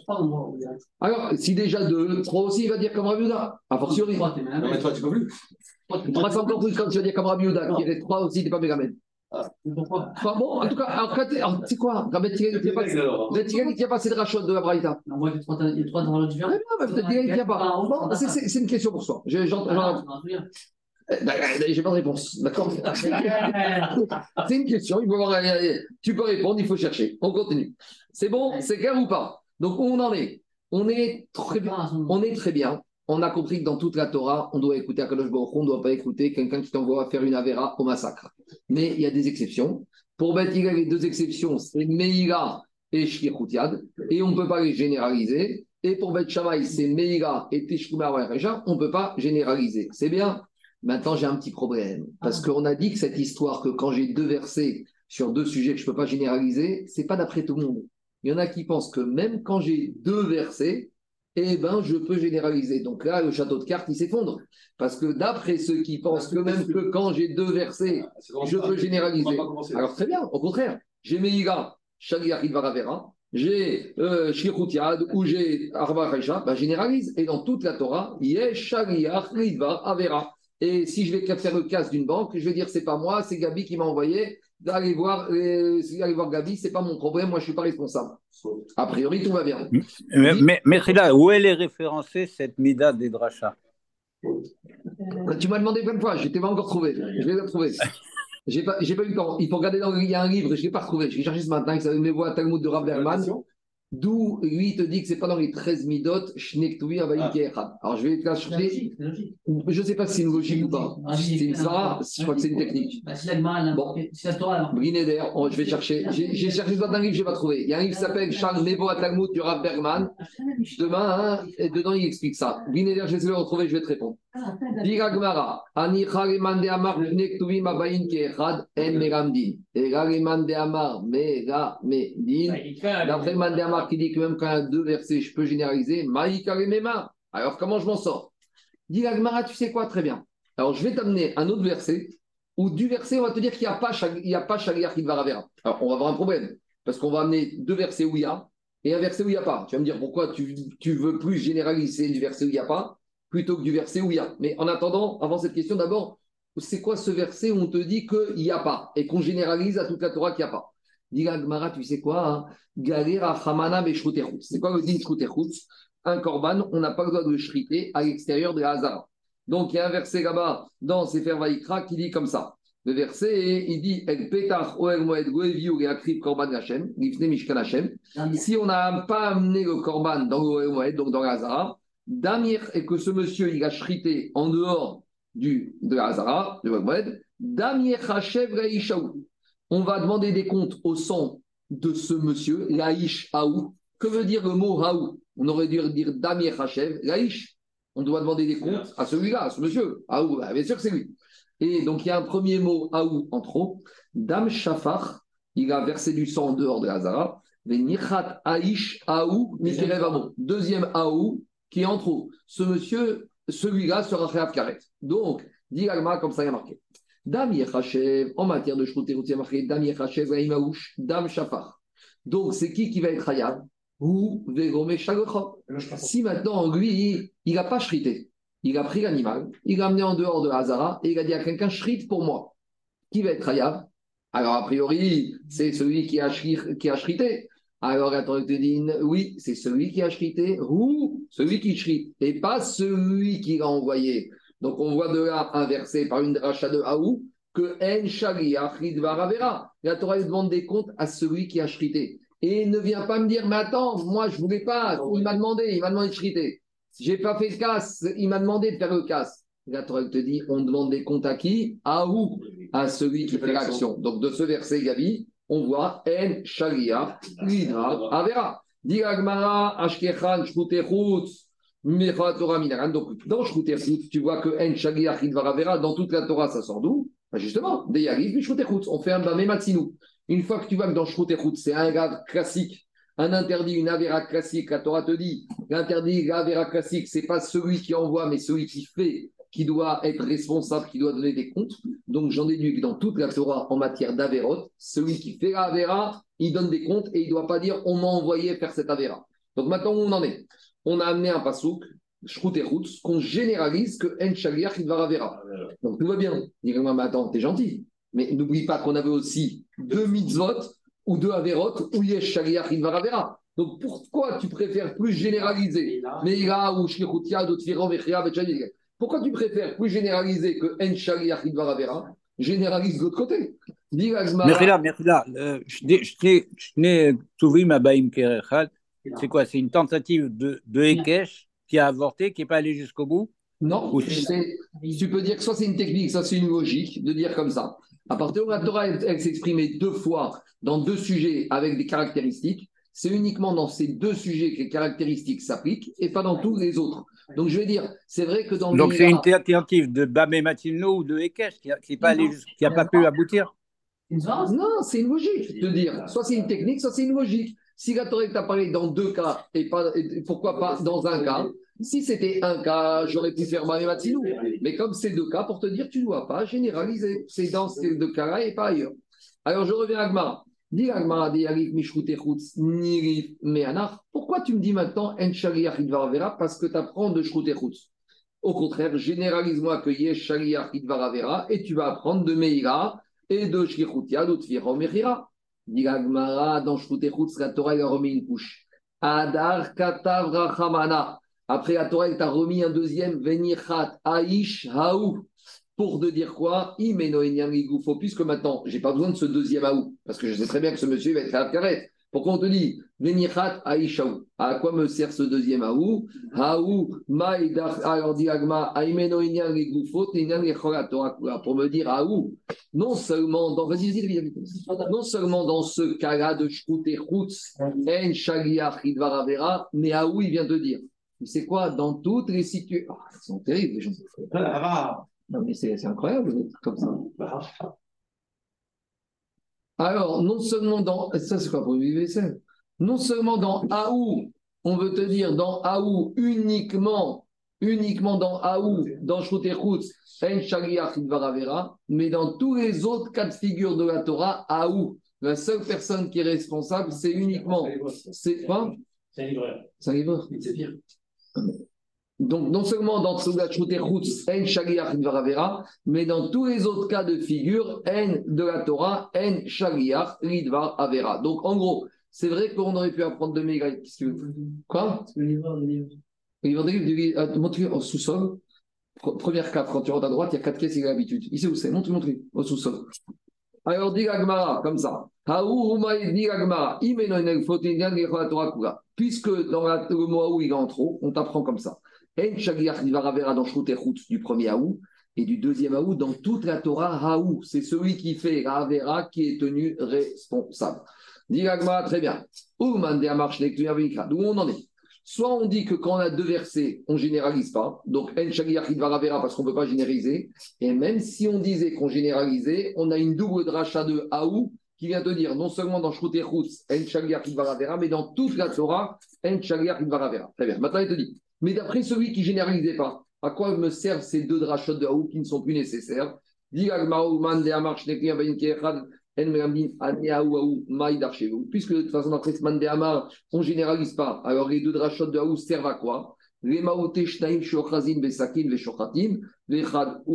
S6: A a.
S1: Alors, si déjà deux, trois aussi, il va dire comme Rabbi Yehuda. A fortiori.
S3: Non, mais toi, tu peux plus.
S6: Trois,
S1: c'est encore plus quand tu vas dire comme Rabbi Yehuda, qui reste trois aussi, t'es pas mégamène.
S6: Pourquoi
S1: Enfin, bon, en tout cas, alors, tu sais quoi, Rabbi il pas- il tient pas assez de rachot de la Braïta.
S6: Non, moi, il y a trois- il y a trois endroits différents.
S1: Ah, non, mais peut-être qu'il pas. Bon, c'est- C'est c'est une question pour soi. J'ai pas de réponse. D'accord [laughs] C'est une question. Il faut avoir- euh, tu peux répondre, il faut chercher. On continue. C'est bon C'est clair ou pas? Donc, où on en est? On est, très bien, on est très bien. On a compris que dans toute la Torah, on doit écouter Akadosh Baruch on ne doit pas écouter quelqu'un qui t'envoie faire une avéra au massacre. Mais il y a des exceptions. Pour Beth les deux exceptions, c'est Meïla et Shlichut et on ne peut pas les généraliser. Et pour Beth Shammai, c'est Meïla et Tishkuma Reja, on ne peut pas généraliser. C'est bien? Maintenant, j'ai un petit problème. Parce qu'on a dit que cette histoire, que quand j'ai deux versets sur deux sujets que je ne peux pas généraliser, c'est pas d'après tout le monde. Il y en a qui pensent que même quand j'ai deux versets, eh ben, je peux généraliser. Donc là, le château de cartes, il s'effondre. Parce que d'après ceux qui pensent que même que quand j'ai deux versets, je peux généraliser. Alors très bien, au contraire. J'ai Meïga, Shaliach Idvaravera, j'ai euh, Shirutiad ou j'ai Arba Recha, ben, généralise. Et dans toute la Torah, il y a Shaliach Idvaravera. Et si je vais faire le casse d'une banque, je vais dire c'est pas moi, c'est Gabi qui m'a envoyé d'aller voir, euh, aller voir Gabi, c'est pas mon problème, moi je suis pas responsable. A priori, tout va bien.
S7: Mais, mais, mais Rila, où elle est référencée cette Mida des Drachas?
S1: Tu m'as demandé plein de fois, je ne t'ai pas encore trouvé. Je vais la trouver. J'ai pas, j'ai pas eu le temps. Il faut regarder dans le, il y a un livre, je ne l'ai pas retrouvé. Je l'ai cherché ce matin, qui s'appelle Mes voix Talmud de Rav Berman. D'où lui te dit que c'est pas dans les 13 midot, Shnektui Avaï Keechad. Alors je vais te la chercher. Je ne sais pas si c'est une logique ou pas. C'est une Sarah, je crois que c'est une technique.
S6: Bah,
S1: Bon. oh, je vais chercher. J'ai cherché dans un livre, je n'ai pas trouvé. Il y a un livre qui s'appelle Charles Nebo Talmud du Rav Bergman. Demain, hein, dedans, il explique ça. Brinéder, je vais essayer de le retrouver, je vais te répondre. D'après Mande Amar qui dit que même quand il y a deux versets, je peux généraliser. Alors comment je m'en sors? Diga Gemara, tu sais quoi? Très bien. Alors je vais t'amener un autre verset où du verset, on va te dire qu'il n'y a pas Shaliach Idvaravera. Alors on va avoir un problème. Parce qu'on va amener deux versets où il y a et un verset où il n'y a pas. Tu vas me dire pourquoi tu, tu veux plus généraliser du verset où il n'y a pas? Plutôt que du verset où il y a. Mais en attendant, avant cette question, d'abord, c'est quoi ce verset où on te dit qu'il n'y a pas et qu'on généralise à toute la Torah qu'il n'y a pas? Dis la Gemara, tu sais quoi hein? Galera Hamana. C'est quoi le din Un korban, on n'a pas le droit de le shriter à l'extérieur de la Hazara. Donc il y a un verset là-bas dans Sefer Vaikra qui dit comme ça. Le verset, il dit El petach oel moed goeviu akrib korban Hashem, mishkan Hashem. Si on n'a pas amené le korban dans le Moed, donc dans la Hazara, Damir, et que ce monsieur, il a shrité en dehors du, de Hazara, de Moed, Damir Raïchaou. On va demander des comptes au sang de ce monsieur, Laïch Aou. Que veut dire le mot Haou? On aurait dû dire Damir Hashev, Laïch. On doit demander des comptes à celui-là, à ce monsieur. Aou, bah, bien sûr que c'est lui. Et donc, il y a un premier mot Aou en trop. Dam Shafar, il a versé du sang en dehors de Hazara. Aïch Aou. Deuxième Aou qui est en trop. Ce monsieur, celui-là sera Khayav Karet. Donc, dit l'Agma comme ça il y a marqué. Dam Yechachev, en matière de y a marqué Dam Yechachev, Raïmaouch, Dam Shafar. Donc, c'est qui qui va être Khayav? Ou Vegome Shalocha. Si maintenant, lui, il n'a pas shrité, il a pris l'animal, il l'a amené en dehors de Hazara et il a dit à quelqu'un shrite pour moi. Qui va être Khayav? Alors, a priori, c'est celui qui a, qui a shrité. Alors, la Torah te dit, oui, c'est celui qui a shrité ou celui qui shrite, et pas celui qui l'a envoyé. Donc, on voit de là inversé par une dracha de Haou que En Shaliach Ridvaravera. La Torah demande des comptes à celui qui a shrité. Et ne vient pas me dire, mais attends, moi je voulais pas, il m'a demandé, il m'a demandé de shriter. J'ai pas fait le casse, il m'a demandé de faire le casse. La Torah te dit, on demande des comptes à qui? À où À celui qui fait l'action. Donc de ce verset, Gabi, on voit En Ridvaravera. Dit Agmara, Ashkechan. Donc, dans Shkutechut, tu vois que En Shaliach Ridvaravera, dans toute la Torah, ça sort d'où? Bah, Justement, des Shkutechut. On fait un Bamé Matsinou. Une fois que tu vois que dans Shkutechut, c'est un gars classique, un interdit, une Avera classique, la Torah te dit, l'interdit, l'Avera classique, c'est pas celui qui envoie, mais celui qui fait, qui doit être responsable, qui doit donner des comptes. Donc, j'en déduis que dans toute la Torah, en matière d'Averot, celui qui fait la Avera, il donne des comptes et il ne doit pas dire on m'a envoyé faire cette Avera. Donc, maintenant, où on en est? On a amené un pasouk, Shrout et Rout, qu'on généralise que En Shaliach Avera. Donc, tout va bien. Dis-moi, mais attends, t'es gentil. Mais n'oublie pas qu'on avait aussi deux mitzvot ou deux Averot où Yesh Shaliach il va Avera. Donc, pourquoi tu préfères plus généraliser? Mais là, ou Shlichutia, d'autres Firom, Echria, Betchadik pourquoi tu préfères plus généraliser que Enchari Achidvaravera Généralise de l'autre côté?
S7: C'est quoi? C'est une tentative de, de Ekesh qui a avorté, qui n'est pas allé jusqu'au bout?
S1: Non, tu peux dire que soit c'est une technique, soit c'est une logique de dire comme ça. À partir où la elle, elle s'exprimait deux fois dans deux sujets avec des caractéristiques, c'est uniquement dans ces deux sujets que les caractéristiques s'appliquent et pas dans tous les autres. Donc je vais dire, c'est vrai que dans
S7: Donc c'est une tentative de Babé Matilno ou de Hekesh qui n'a pas, allé jus- qui a pas pu aboutir?
S1: Non, c'est une logique de dire. Soit c'est une technique, soit c'est une logique. Si la Torah t'a parlé dans deux cas et, pas, et pourquoi pas dans un cas? Si c'était un cas, j'aurais pu faire Marématinou. Mais comme c'est deux cas, pour te dire, tu ne dois pas généraliser. C'est dans ces deux cas-là et pas ailleurs. Alors je reviens à Agmara. Pourquoi tu me dis maintenant Parce que tu apprends de Shroutechutz. Au contraire, généralise-moi que Yesh Shaliach Idvar Avera et tu vas apprendre de Meira et de Shlichutia, d'Otfira, Mechira. Dit dans Shroutechutz, la Torah elle a remis une couche. Adar. Après la Torah, elle t'a remis un deuxième, Venichat Aish Haou. Pour de dire quoi. Puisque maintenant, j'ai pas besoin de ce deuxième Haou. Parce que je sais très bien que ce monsieur va être à la carrette. Pourquoi on te dit À quoi me sert ce deuxième Lichora Torah Kula. Pour me dire Haou, non seulement dans. Vas-y, vas-y. Non seulement dans ce cas-là de Shkout et Chutz, En Avera, mais Haou, il vient de dire. Tu sais quoi Dans toutes les situations. Ah, ils sont terribles, les gens. Non, mais c'est incroyable d'être comme ça. Alors, non seulement dans. Ça, c'est quoi pour vaisselle Non seulement dans Aou, on veut te dire dans Aou uniquement, uniquement dans Aou, dans Shroutechutz, En Shaliach Idvar Avera, mais dans tous les autres cas de figure de la Torah, Aou, la seule personne qui est responsable, c'est uniquement. C'est quoi?
S8: C'est un livreur.
S1: C'est un livreur.
S8: C'est.
S1: Donc, non seulement dans Lidvaravera, mais dans tous les autres cas de figure, En de la Torah, En Shaliach Lidvar Avera. Donc, en gros, c'est vrai qu'on aurait pu apprendre de veux Quoi
S6: livre.
S1: Il va montrer au sous-sol. Pre- Première cave, quand tu rentres à droite, il y a quatre caisses, il a l'habitude. Il sait où c'est. Montre, montre, au sous-sol. Alors, dit l'Agmara, comme ça. Puisque dans la- le mot où il est en trop, on t'apprend comme ça. En Shaliach Divaravera dans du premier Haou et du deuxième Haou dans toute la Torah Haou. C'est celui qui fait la Avera qui est tenu responsable. Dit l'Agmara, très bien. D'où on en est? Soit on dit que quand on a deux versets, on généralise pas. Donc, En Shaliach Divaravera parce qu'on ne peut pas généraliser. Et même si on disait qu'on généralisait, on a une double dracha de Haou qui vient te dire non seulement dans Shroutechut, En Shaliach Divaravera, mais dans toute la Torah, En Shaliach Divaravera. Très bien. Maintenant, il te dit. Mais d'après celui qui généralisait pas, à quoi me servent ces deux drachot de Haou qui ne sont plus nécessaires? Puisque de toute façon, d'après ce de on ne généralise pas. Alors les deux drachot de Haou servent à quoi? Les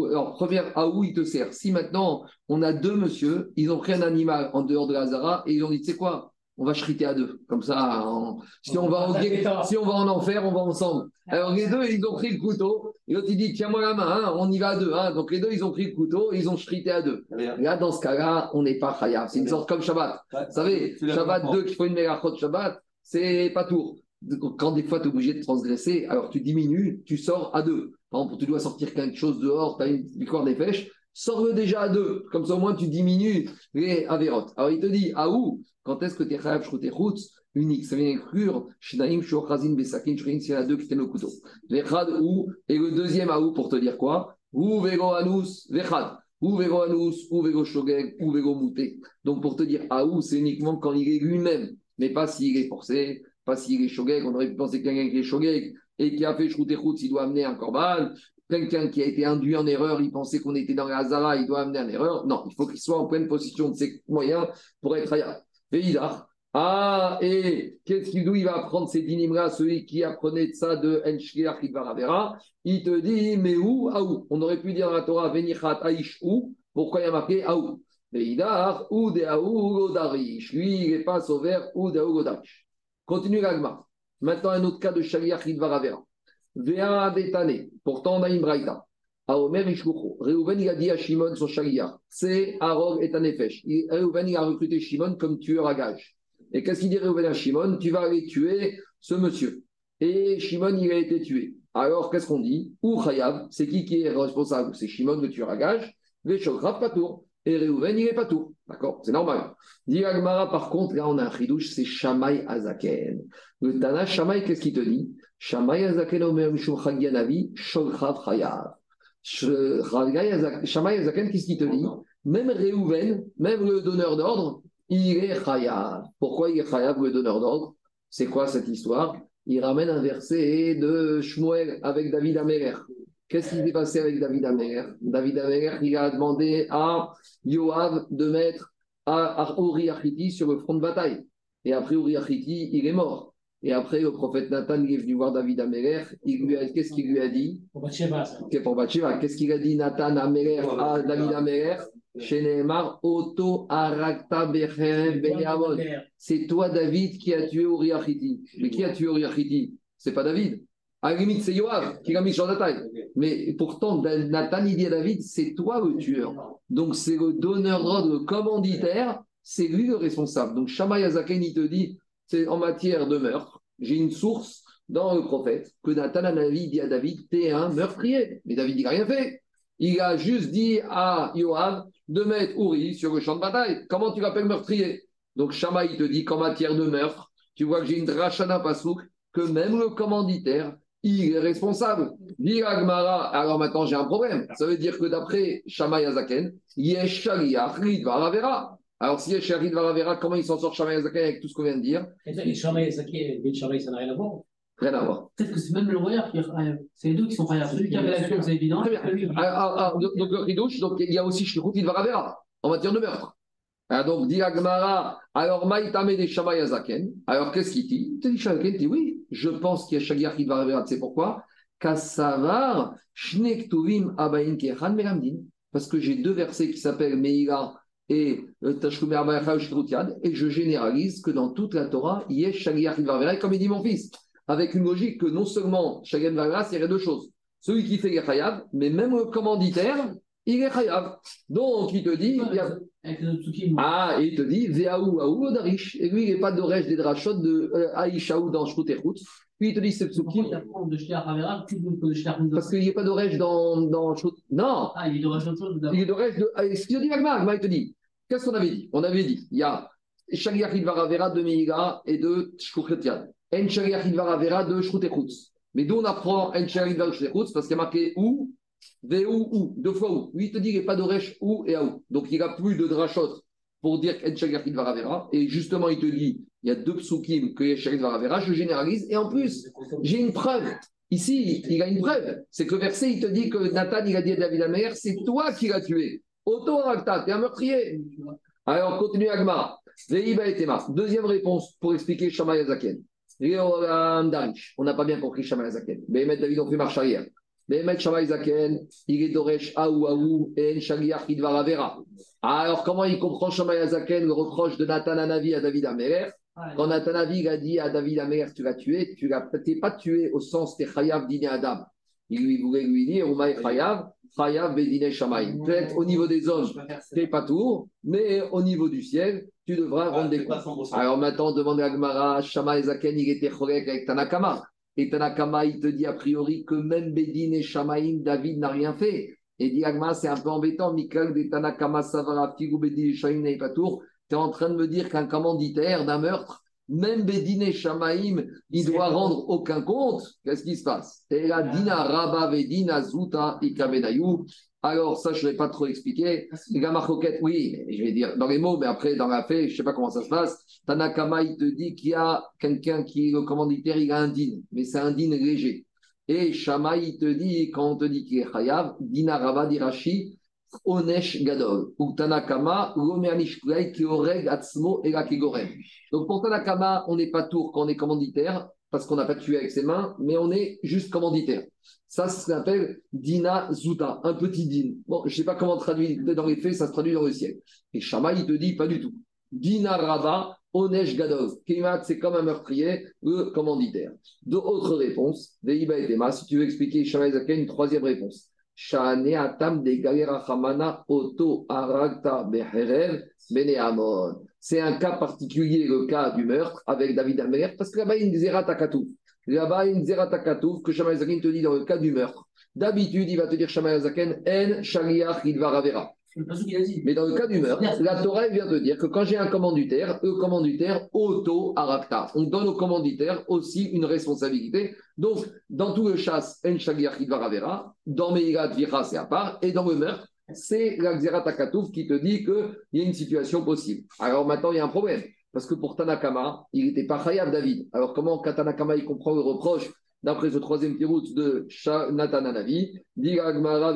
S1: Alors, première, Haou, il te sert? Si maintenant, on a deux monsieur, ils ont pris un animal en dehors de la Zara et ils ont dit, sais quoi? On va chriter à deux. Comme ça, on- si, on va en... si on va en enfer, on va ensemble. Alors les deux, ils ont pris le couteau. Et l'autre, il dit, tiens-moi la main, hein, on y va à deux. hein. Donc les deux, ils ont pris le couteau et ils ont chrité à deux. Là, dans ce cas-là, on n'est pas khayab. C'est une sorte comme Shabbat. Vous savez, Shabbat 2 qui font une mégachot Shabbat, c'est pas tour. Quand des fois tu es obligé de transgresser, alors tu diminues, tu sors à deux. Par exemple, tu dois sortir quelque chose dehors, tu as une victoire des pêches, sors-le déjà à deux. Comme ça, au moins, tu diminues les avérotes. Alors, il te dit, à où Quand est-ce que tu es chayav chutechutz unique Ça vient inclure Shnaim shochazin besakin shrin, s'il y en a deux qui tiennent le couteau. Vechad ou, et le deuxième à où pour te dire quoi? Ou vego anus, vechad. Ou vego anus, ou vego shogeg, ou vego mouté. Donc, pour te dire à où, c'est uniquement quand il est lui-même, mais pas s'il est forcé, pas s'il est shogeg. On aurait pu penser que quelqu'un qui est shogeg et qui a fait chutechutz, il doit amener un korban. Quelqu'un qui a été induit en erreur, il pensait qu'on était dans la Hazara, il doit amener en erreur. Non, il faut qu'il soit en pleine possession de ses moyens pour être hayab. Et il a. Ah, et qu'est-ce qu'il d'où il va apprendre ces dynimes-là, celui qui apprenait de ça de Enshkiach Idvaravera Il te dit, mais où? Ah où? On aurait pu dire dans la Torah, Venichat Aish où? Pourquoi il y a marqué Ah où? Veidar, ou de Godarish? Lui, il n'est pas sauvé, ou de Godarish? Continue l'agma. Maintenant, un autre cas de Shaliach Idvaravera. Vea Detane. Pourtant, on a une Aomer Ishlucho. Reuven, il a dit à Shimon, son chariard, c'est Arog et Tanefesh. Reuven, il a recruté Shimon comme tueur à gage. Et qu'est-ce qu'il dit Reuven à Shimon? Tu vas aller tuer ce monsieur. Et Shimon, il a été tué. Alors, qu'est-ce qu'on dit? Ou Chayav, c'est qui qui est responsable? C'est Shimon, le tueur à gage. Veshokrav Patour. Et Reuven, il est Patour. D'accord? C'est normal. Dit Agmara, par contre, là, on a un chidouche, c'est Shamaï Azaken. Le Tana, Shamaï, qu'est-ce qu'il te dit? Shamaï Azaken, Omer Mishum Chagyanavi, Chayav. Shamaï Azaken, qu'est-ce qu'il te dit? Même Reuven, même le donneur d'ordre, il est Chayav. Pourquoi il est Chayav, le donneur d'ordre? C'est quoi cette histoire? Il ramène un verset de Shmuel avec David Améler. Qu'est-ce qui s'est passé avec David Améler? David Améler, il a demandé à Yoav de mettre à, à Uri Achiti sur le front de bataille. Et après Uri Achiti, il est mort. Et après, le prophète Nathan il est venu voir David Améler. Il lui a, qu'est-ce qu'il lui a dit?
S6: Pour Bathsheba, ça.
S1: Ok, pour Bathsheba. Qu'est-ce qu'il a dit Nathan Améler à David Améler Chez Nehemar, Auto Arakta Benyamon. C'est toi, David, qui a tué Uri Achiti. Mais qui a tué Uri Achiti C'est pas David. À la limite, c'est Yoav qui l'a mis sur la taille. Mais pourtant, Nathan, il dit à David, c'est toi le tueur. Donc, c'est le donneur d'ordre, le commanditaire, c'est lui le responsable. Donc, Shammai Azaken, il te dit, c'est en matière de meurtre. J'ai une source dans le prophète que Nathan Anavi dit à David, t'es un meurtrier. Mais David, n'a rien fait. Il a juste dit à Yoav de mettre Uri sur le champ de bataille. Comment tu l'appelles meurtrier? Donc, Shammai, il te dit qu'en matière de meurtre, tu vois que j'ai une drachana pasouk, que même le commanditaire, il est responsable. Dit Agmara, alors maintenant j'ai un problème. Ça veut dire que d'après Shammai Azaken, Yesh Shaliach Ridvaravera. Alors si Yesh Shaliach Ridvaravera, comment il s'en sort Shammai Azaken avec tout ce qu'on vient de dire
S6: Et Shamaï et Ben Shamaï, ça n'a rien à voir.
S1: Rien à voir.
S6: Peut-être que c'est même le royaume qui est Chayav. C'est les deux qui sont Chayav. Celui qui avait la violence, c'est évident.
S1: Ah, ah, ah, donc le ridouche, donc il y a aussi Shlichut Ridvaravera en matière de meurtre. Donc dit Agmara, alors Maïtame des Shammai Azaken. Alors qu'est-ce qu'il dit? Il te dit il dit oui, je pense qu'il y a Shaliach Ridvaravera. Tu sais pourquoi? Kassavar, Shnektuvim Abayin Kechan Melamdin. Parce que j'ai deux versets qui s'appellent Meïla et euh, et je généralise que dans toute la Torah, il y a Shaliach Ridvaravera, comme il dit mon fils, avec une logique que non seulement Shaliach Ridvaravera, c'est deux choses. Celui qui fait les Chayav, mais même le commanditaire, il est Chayav. Donc il te dit, ah, et il te dit, Veaou, Aou, Odarish. Et lui, il n'est pas d'Oresh des Drachot de euh, Aïchaou dans Shrout et Chout. Puis il te dit, c'est Psukim, parce qu'il n'y a pas d'Oresh dans, dans. Non,
S6: Ah, il est chose d'abord.
S1: il est d'Oresh de. ah, Ce qu'il te dit, Agma, Agma, il te dit, qu'est-ce qu'on avait dit? On avait dit, il y a Shaliach Varavera de Meïga et de Shkouchetian. En Shaliach Varavera de Chout. Mais d'où on apprend En Shaliach Varavera Parce qu'il y a marqué ou, Veou, ou, deux fois ou. Lui, il te dit, il n'est pas d'Oresh ou et Aou. Donc il n'y a plus de Drachot pour dire qu'Enchagachid Varavera. Et justement, il te dit, il y a deux psukim que Enchagachid Varavera, je généralise. Et en plus, j'ai une preuve. Ici, il a une preuve. C'est que le verset, il te dit que Nathan, il a dit à David Amer, c'est toi qui l'as tué. Auto Rakta, t'es un meurtrier. Alors, continue Agmara. Deuxième réponse pour expliquer Shammai Azaken. Réolam Darish. On n'a pas bien compris Shammai Azaken. Behemet David, on fait marche arrière. Behemet Shammai Azaken, il est Doresh Aou Aou et Enchagachid Idvaravera. Alors, comment il comprend Shammai Azaken le reproche de Nathan Anavi à David Améler? Quand Nathan Anavi a dit à David Améler, tu l'as tué, tu l'as pas tué au sens t'es Chayav dîner Adam. Il lui voulait lui dire, Oumaï Chayav, Chayav Bedine Shammai. Peut-être au niveau des hommes, t'es pas tour, mais au niveau du ciel, tu devras rendre des comptes. Alors maintenant, demande à Gmara, Shammai Azaken, il était chorek avec Tanakama. Et Tanakama, il te dit a priori que même Bedine et Shamaïm, David n'a rien fait. Et dit Agma, c'est un peu embêtant, Mikal de Tanakama Savara Figou Bedine Shamaïm n'est pas tour. Tu es en train de me dire qu'un commanditaire d'un meurtre, même Bedine et Shamaïm, il doit rendre aucun compte. Qu'est-ce qui se passe? Ikabenayou. Alors, ça, je ne vais pas trop expliquer. Les gars, Marcoquette, oui, je vais dire dans les mots, mais après, dans la fait, je ne sais pas comment ça se passe. Tanakama, il te dit qu'il y a quelqu'un qui est le commanditaire, il a un din, mais c'est un din léger. Et Shama, il te dit, quand on te dit qu'il est Chayav, Dina Rabba Dirachi, Onesh Gadol. Ou Tanakama, la Kigorem. Donc pour Tanakama, on n'est pas tour quand on est commanditaire, parce qu'on n'a pas tué avec ses mains, mais on est juste commanditaire. Ça, ça s'appelle Dina Zuta, un petit din. Bon, je ne sais pas comment traduire dans les faits, ça se traduit dans le ciel. Et Shama, il te dit pas du tout. Dina Rabba, Onesh Gadol. Kimat, c'est comme un meurtrier, le commanditaire. D'autres réponses, Veiba et Tema, si tu veux expliquer Zaken, une troisième réponse. C'est un cas particulier, le cas du meurtre avec David Amer, parce que là-bas, il y a une Zeratakatouf. Là-bas, il y a une Zeratakatouf que Shamaï Zaken te dit dans le cas du meurtre. D'habitude, il va te dire Shamaï Zaken, En Shaliach Idvaravera.
S6: A dit.
S1: Mais dans le cas du meurtre, la Torah vient te dire que quand j'ai un commanditaire, le commanditaire auto-arakta. On donne au commanditaire aussi une responsabilité. Donc, dans tout le chasse, en idvaravera, dans Meirat vira, c'est à part, et dans le meurtre, c'est la Xeratakatouf qui te dit qu'il y a une situation possible. Alors maintenant, il y a un problème. Parce que pour Tanakama, il n'était pas Chayav David. Alors comment quand Tanakama il comprend le reproche d'après ce troisième tirout de Sha- Nathan Anavi, dit Agmara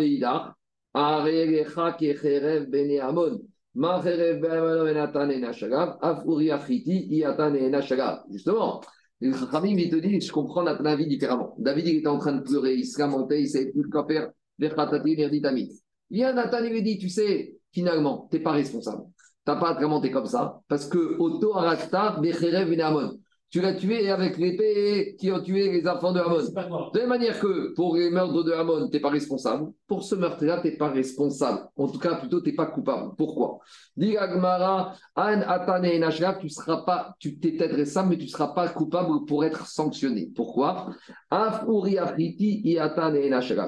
S1: Justement, Chachamim, ils te disent, je comprends Nathan Anavi différemment. David, il était en train de pleurer, il se lamentait, il savait plus quoi faire. Vechatati nerditamit. Viens, Nathan, il lui dit, tu sais, finalement, tu n'es pas responsable. Tu n'as pas à te remonter comme ça, parce que Otto Arakta, Becherev bene Amon. Tu l'as tué avec l'épée qui ont tué les enfants de Hamon. De la même manière que pour les meurtres de Hamon, tu n'es pas responsable, pour ce meurtre-là, tu n'es pas responsable. En tout cas, plutôt, tu n'es pas coupable. Pourquoi? Dit Agmara, An Atane et tu seras pas, tu t'es peut-être responsable, mais tu ne seras pas coupable pour être sanctionné. Pourquoi? Afriti et.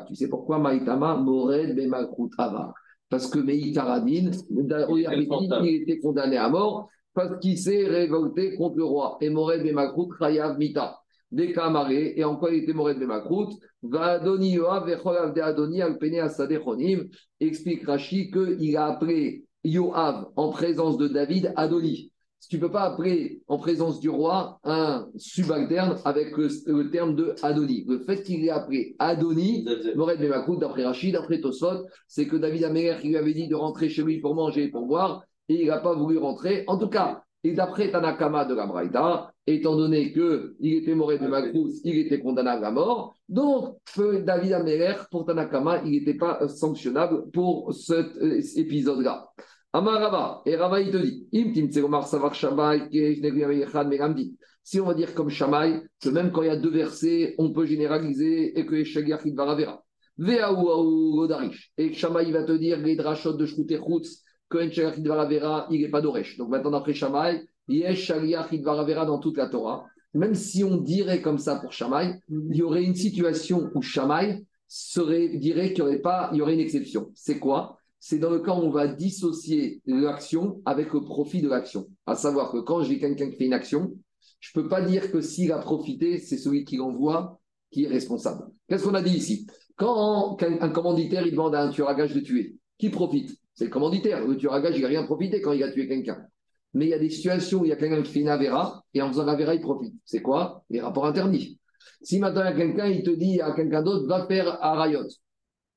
S1: Tu sais pourquoi Maïtama Mored Bemakrut Ava? Parce que Meï Karadin, Uri Afriti, il était condamné à mort parce qu'il s'est révolté contre le roi. Et Mored Bemakrut Chayav Mita des Kamaré, et en quoi il était Mored Bemakrut, va Adoni Yoav, Vecholav de Adoni, Alpene Asade Chonim, explique Rashi qu'il a appelé Yoav en présence de David Adoni. Tu ne peux pas appeler en présence du roi un subalterne avec le, terme de Adoni. Le fait qu'il ait appelé Adoni, Mored Bemakrut, d'après Rachid, d'après Tosfot, c'est que David Améler qui lui avait dit de rentrer chez lui pour manger et pour boire, il n'a pas voulu rentrer. En tout cas, et d'après Tanakama de la Braïta, étant donné qu'il était moré de Magrous, il était condamnable à mort, donc David Améler, pour Tanakama, il n'était pas euh, sanctionnable pour cet euh, épisode-là. Amarava, et Rava il te dit, Im tim tseromar savar shamay, ke shnegri aveyechad megamdi. Si on va dire comme Shamaï, que même quand il y a deux versets, on peut généraliser et que les Shagiach Varavera. Veaou Godarish. Et Shamaï va te dire les drachot de Shkut Chutz, que un Shagiach Varavera, il n'est pas d'Oresh. Donc maintenant, d'après Shamaï, Yesh Shagiach Varavera dans toute la Torah. Même si on dirait comme ça pour Shamaï, il y aurait une situation où Shamaï dirait qu'il y aurait pas, il y aurait une exception. C'est quoi? C'est dans le cas où on va dissocier l'action avec le profit de l'action. À savoir que quand j'ai quelqu'un qui fait une action, je ne peux pas dire que s'il a profité, c'est celui qui l'envoie qui est responsable. Qu'est-ce qu'on a dit ici? Quand un commanditaire il demande à un tueur à gage de tuer, qui profite? C'est le commanditaire. Le tueur à il n'a rien profité quand il a tué quelqu'un. Mais il y a des situations où il y a quelqu'un qui fait une avéra, et en faisant l'avéra, il profite. C'est quoi Les rapports interdits. Si maintenant il y a quelqu'un, il te dit à quelqu'un d'autre, va faire à Rayot.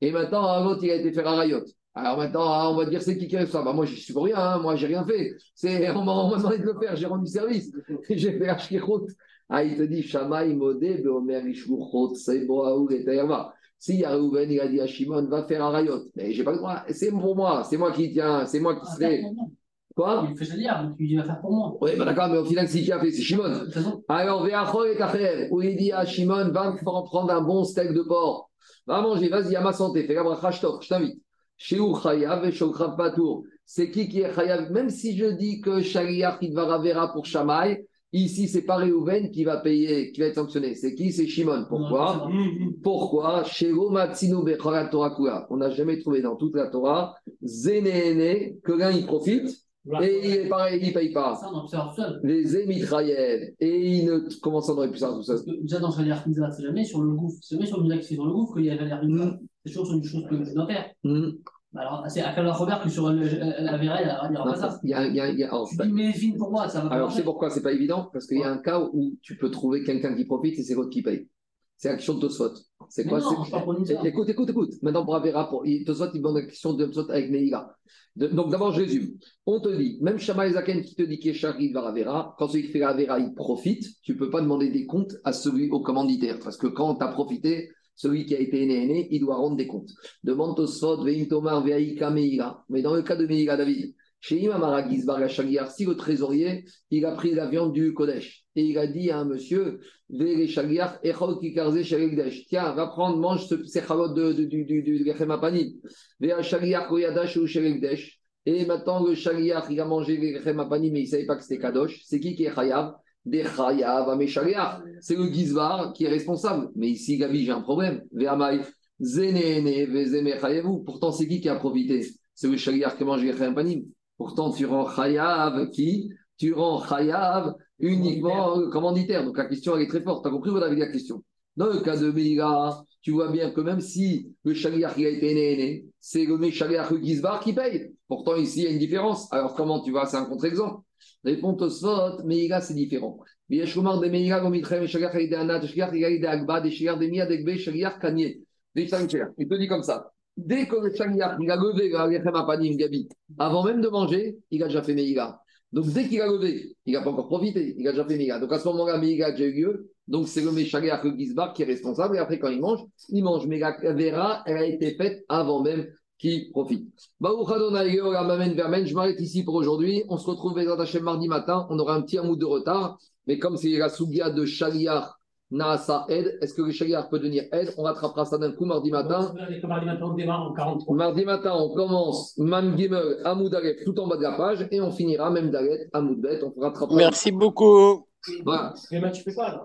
S1: Et maintenant, un autre, il a été faire à Rayot. Alors maintenant, on va dire c'est qui qui a fait ça? Bah, Moi, je suis pour rien, hein, moi, j'ai rien fait. C'est, [laughs] on m'a demandé de le faire, j'ai rendu service. [laughs] j'ai fait Ashkechot. Ah, il te dit, Shamaï Modé, Beomer Ishluchot, Seboaoul et Tayama. Si Yarouven, il a dit à Shimon, va faire un rayot. Mais j'ai pas le droit. C'est pour moi, c'est moi qui tiens, c'est moi qui
S6: Ah,
S1: serai. Quoi?
S6: Il fait ça dire, donc il va faire pour moi.
S1: Oui, bah d'accord, mais au final, c'est qui a fait C'est Shimon. Alors, Véachol et Kacher, où il dit à Shimon, va prendre un bon steak de porc. Va manger, vas-y, à ma santé, fais la bracha, je t'invite. Chez Chayav et Patour. C'est qui qui est Chayav? Même si je dis que Shaliach Idvara Vera pour Shamaï, ici, c'est pas Réhouven qui va payer, qui va être sanctionné. C'est qui? C'est Shimon. Pourquoi? Pourquoi? Bechora Torah Kula. On n'a jamais trouvé dans toute la Torah, Zénéné, que l'un il profite, et il est pareil, il paye pas.
S6: ça.
S1: Les émitraïennes, et il ne. Comment ça, on aurait pu savoir tout ça?
S6: Déjà dans Shalir Mitzvah, c'est jamais sur le gouffre. C'est jamais sur le Mitzvah qui fait dans le gouffre qu'il y a Shalir Mitzvah. C'est toujours sur une chose que je dois faire. Bah Alors, c'est à Robert que sur le- la Vera, il n'y aura pas ça.
S1: Il y a, il y a- il y a- alors,
S6: Tu dis, mais fine pour moi, ça va pas
S1: alors,
S6: marcher.
S1: c'est pourquoi c'est pas évident Parce qu'il y a un cas où tu peux trouver quelqu'un qui profite et c'est l'autre qui paye. C'est l'action de Tosfot. C'est quoi
S6: non,
S1: c'est-
S6: je.
S1: Écoute, écoute, écoute. Maintenant, pour Avera, pour... Tosfot, il demande la question de Tosfot avec Meïla. De- Donc, d'abord, je résume. On te dit, même Shama Zaken qui te dit qu'il est Shari va Avera, quand celui qui fait la Avera, il profite, tu peux pas demander des comptes à celui, au commanditaire. Parce que quand tu as profité, celui qui a été aîné, aîné, il doit rendre des comptes. Demande Tosfot, Veim Tomar, Veaïka Meïla. Mais dans le cas de Meïla, David, Chez Imam Aragizbar, la Shaliar, si le trésorier, il a pris la viande du Kodesh et il a dit à un monsieur, tiens, va prendre, mange ce, ces chalotes de, de, du, du, du Shalegdesh. Et maintenant, le Shaliar, il a mangé les Lechem Apanim, mais il ne savait pas que c'était Kadosh. C'est qui qui est Chayav? Des Chayav. C'est le Gizbar qui est responsable. Mais ici, Gabi, j'ai un problème. Pourtant, c'est qui qui a profité? C'est le Shaliar qui a mangé les Apanim. Pourtant, tu rends Chayav qui? Tu rends Chayav uniquement euh, commanditaire. Donc la question, elle est très forte. Tu as compris, vous avez la question? Dans le cas de Meïla, tu vois bien que même si le Shaliar qui a été né, c'est le Shaliar le Gizbar qui paye. Pourtant, ici, il y a une différence. Alors comment tu vois? C'est un contre-exemple. Réponds Tosfot, Meïla, c'est différent. Il te dit comme ça. Dès que le Shaliar, il a levé Gabi, avant même de manger, il a déjà fait Meïla. Donc dès qu'il a levé, il n'a pas encore profité, il a déjà fait Meïla. Donc à ce moment-là, Meïla a déjà eu lieu. Donc c'est le Méchaliach le Gizbar qui est responsable. Et après, quand il mange, il mange. Mais la Vera, elle a été faite avant même qu'il profite. Je m'arrête ici pour aujourd'hui. On se retrouve les Hachem mardi matin. On aura un petit amour de retard. Mais comme c'est la Sougia de Shaliach Naasa Ed, est-ce que le peut devenir Ed? On rattrapera ça d'un coup mardi matin.
S6: Mardi matin, on démarre en 43.
S1: Mardi matin, on commence Mam Gimel, Amoud Aleph, tout en bas de la page, et on finira même Dalet, Amoud Bet. On rattrapera.
S2: Merci beaucoup.
S1: Voilà.
S6: Mais tu peux pas.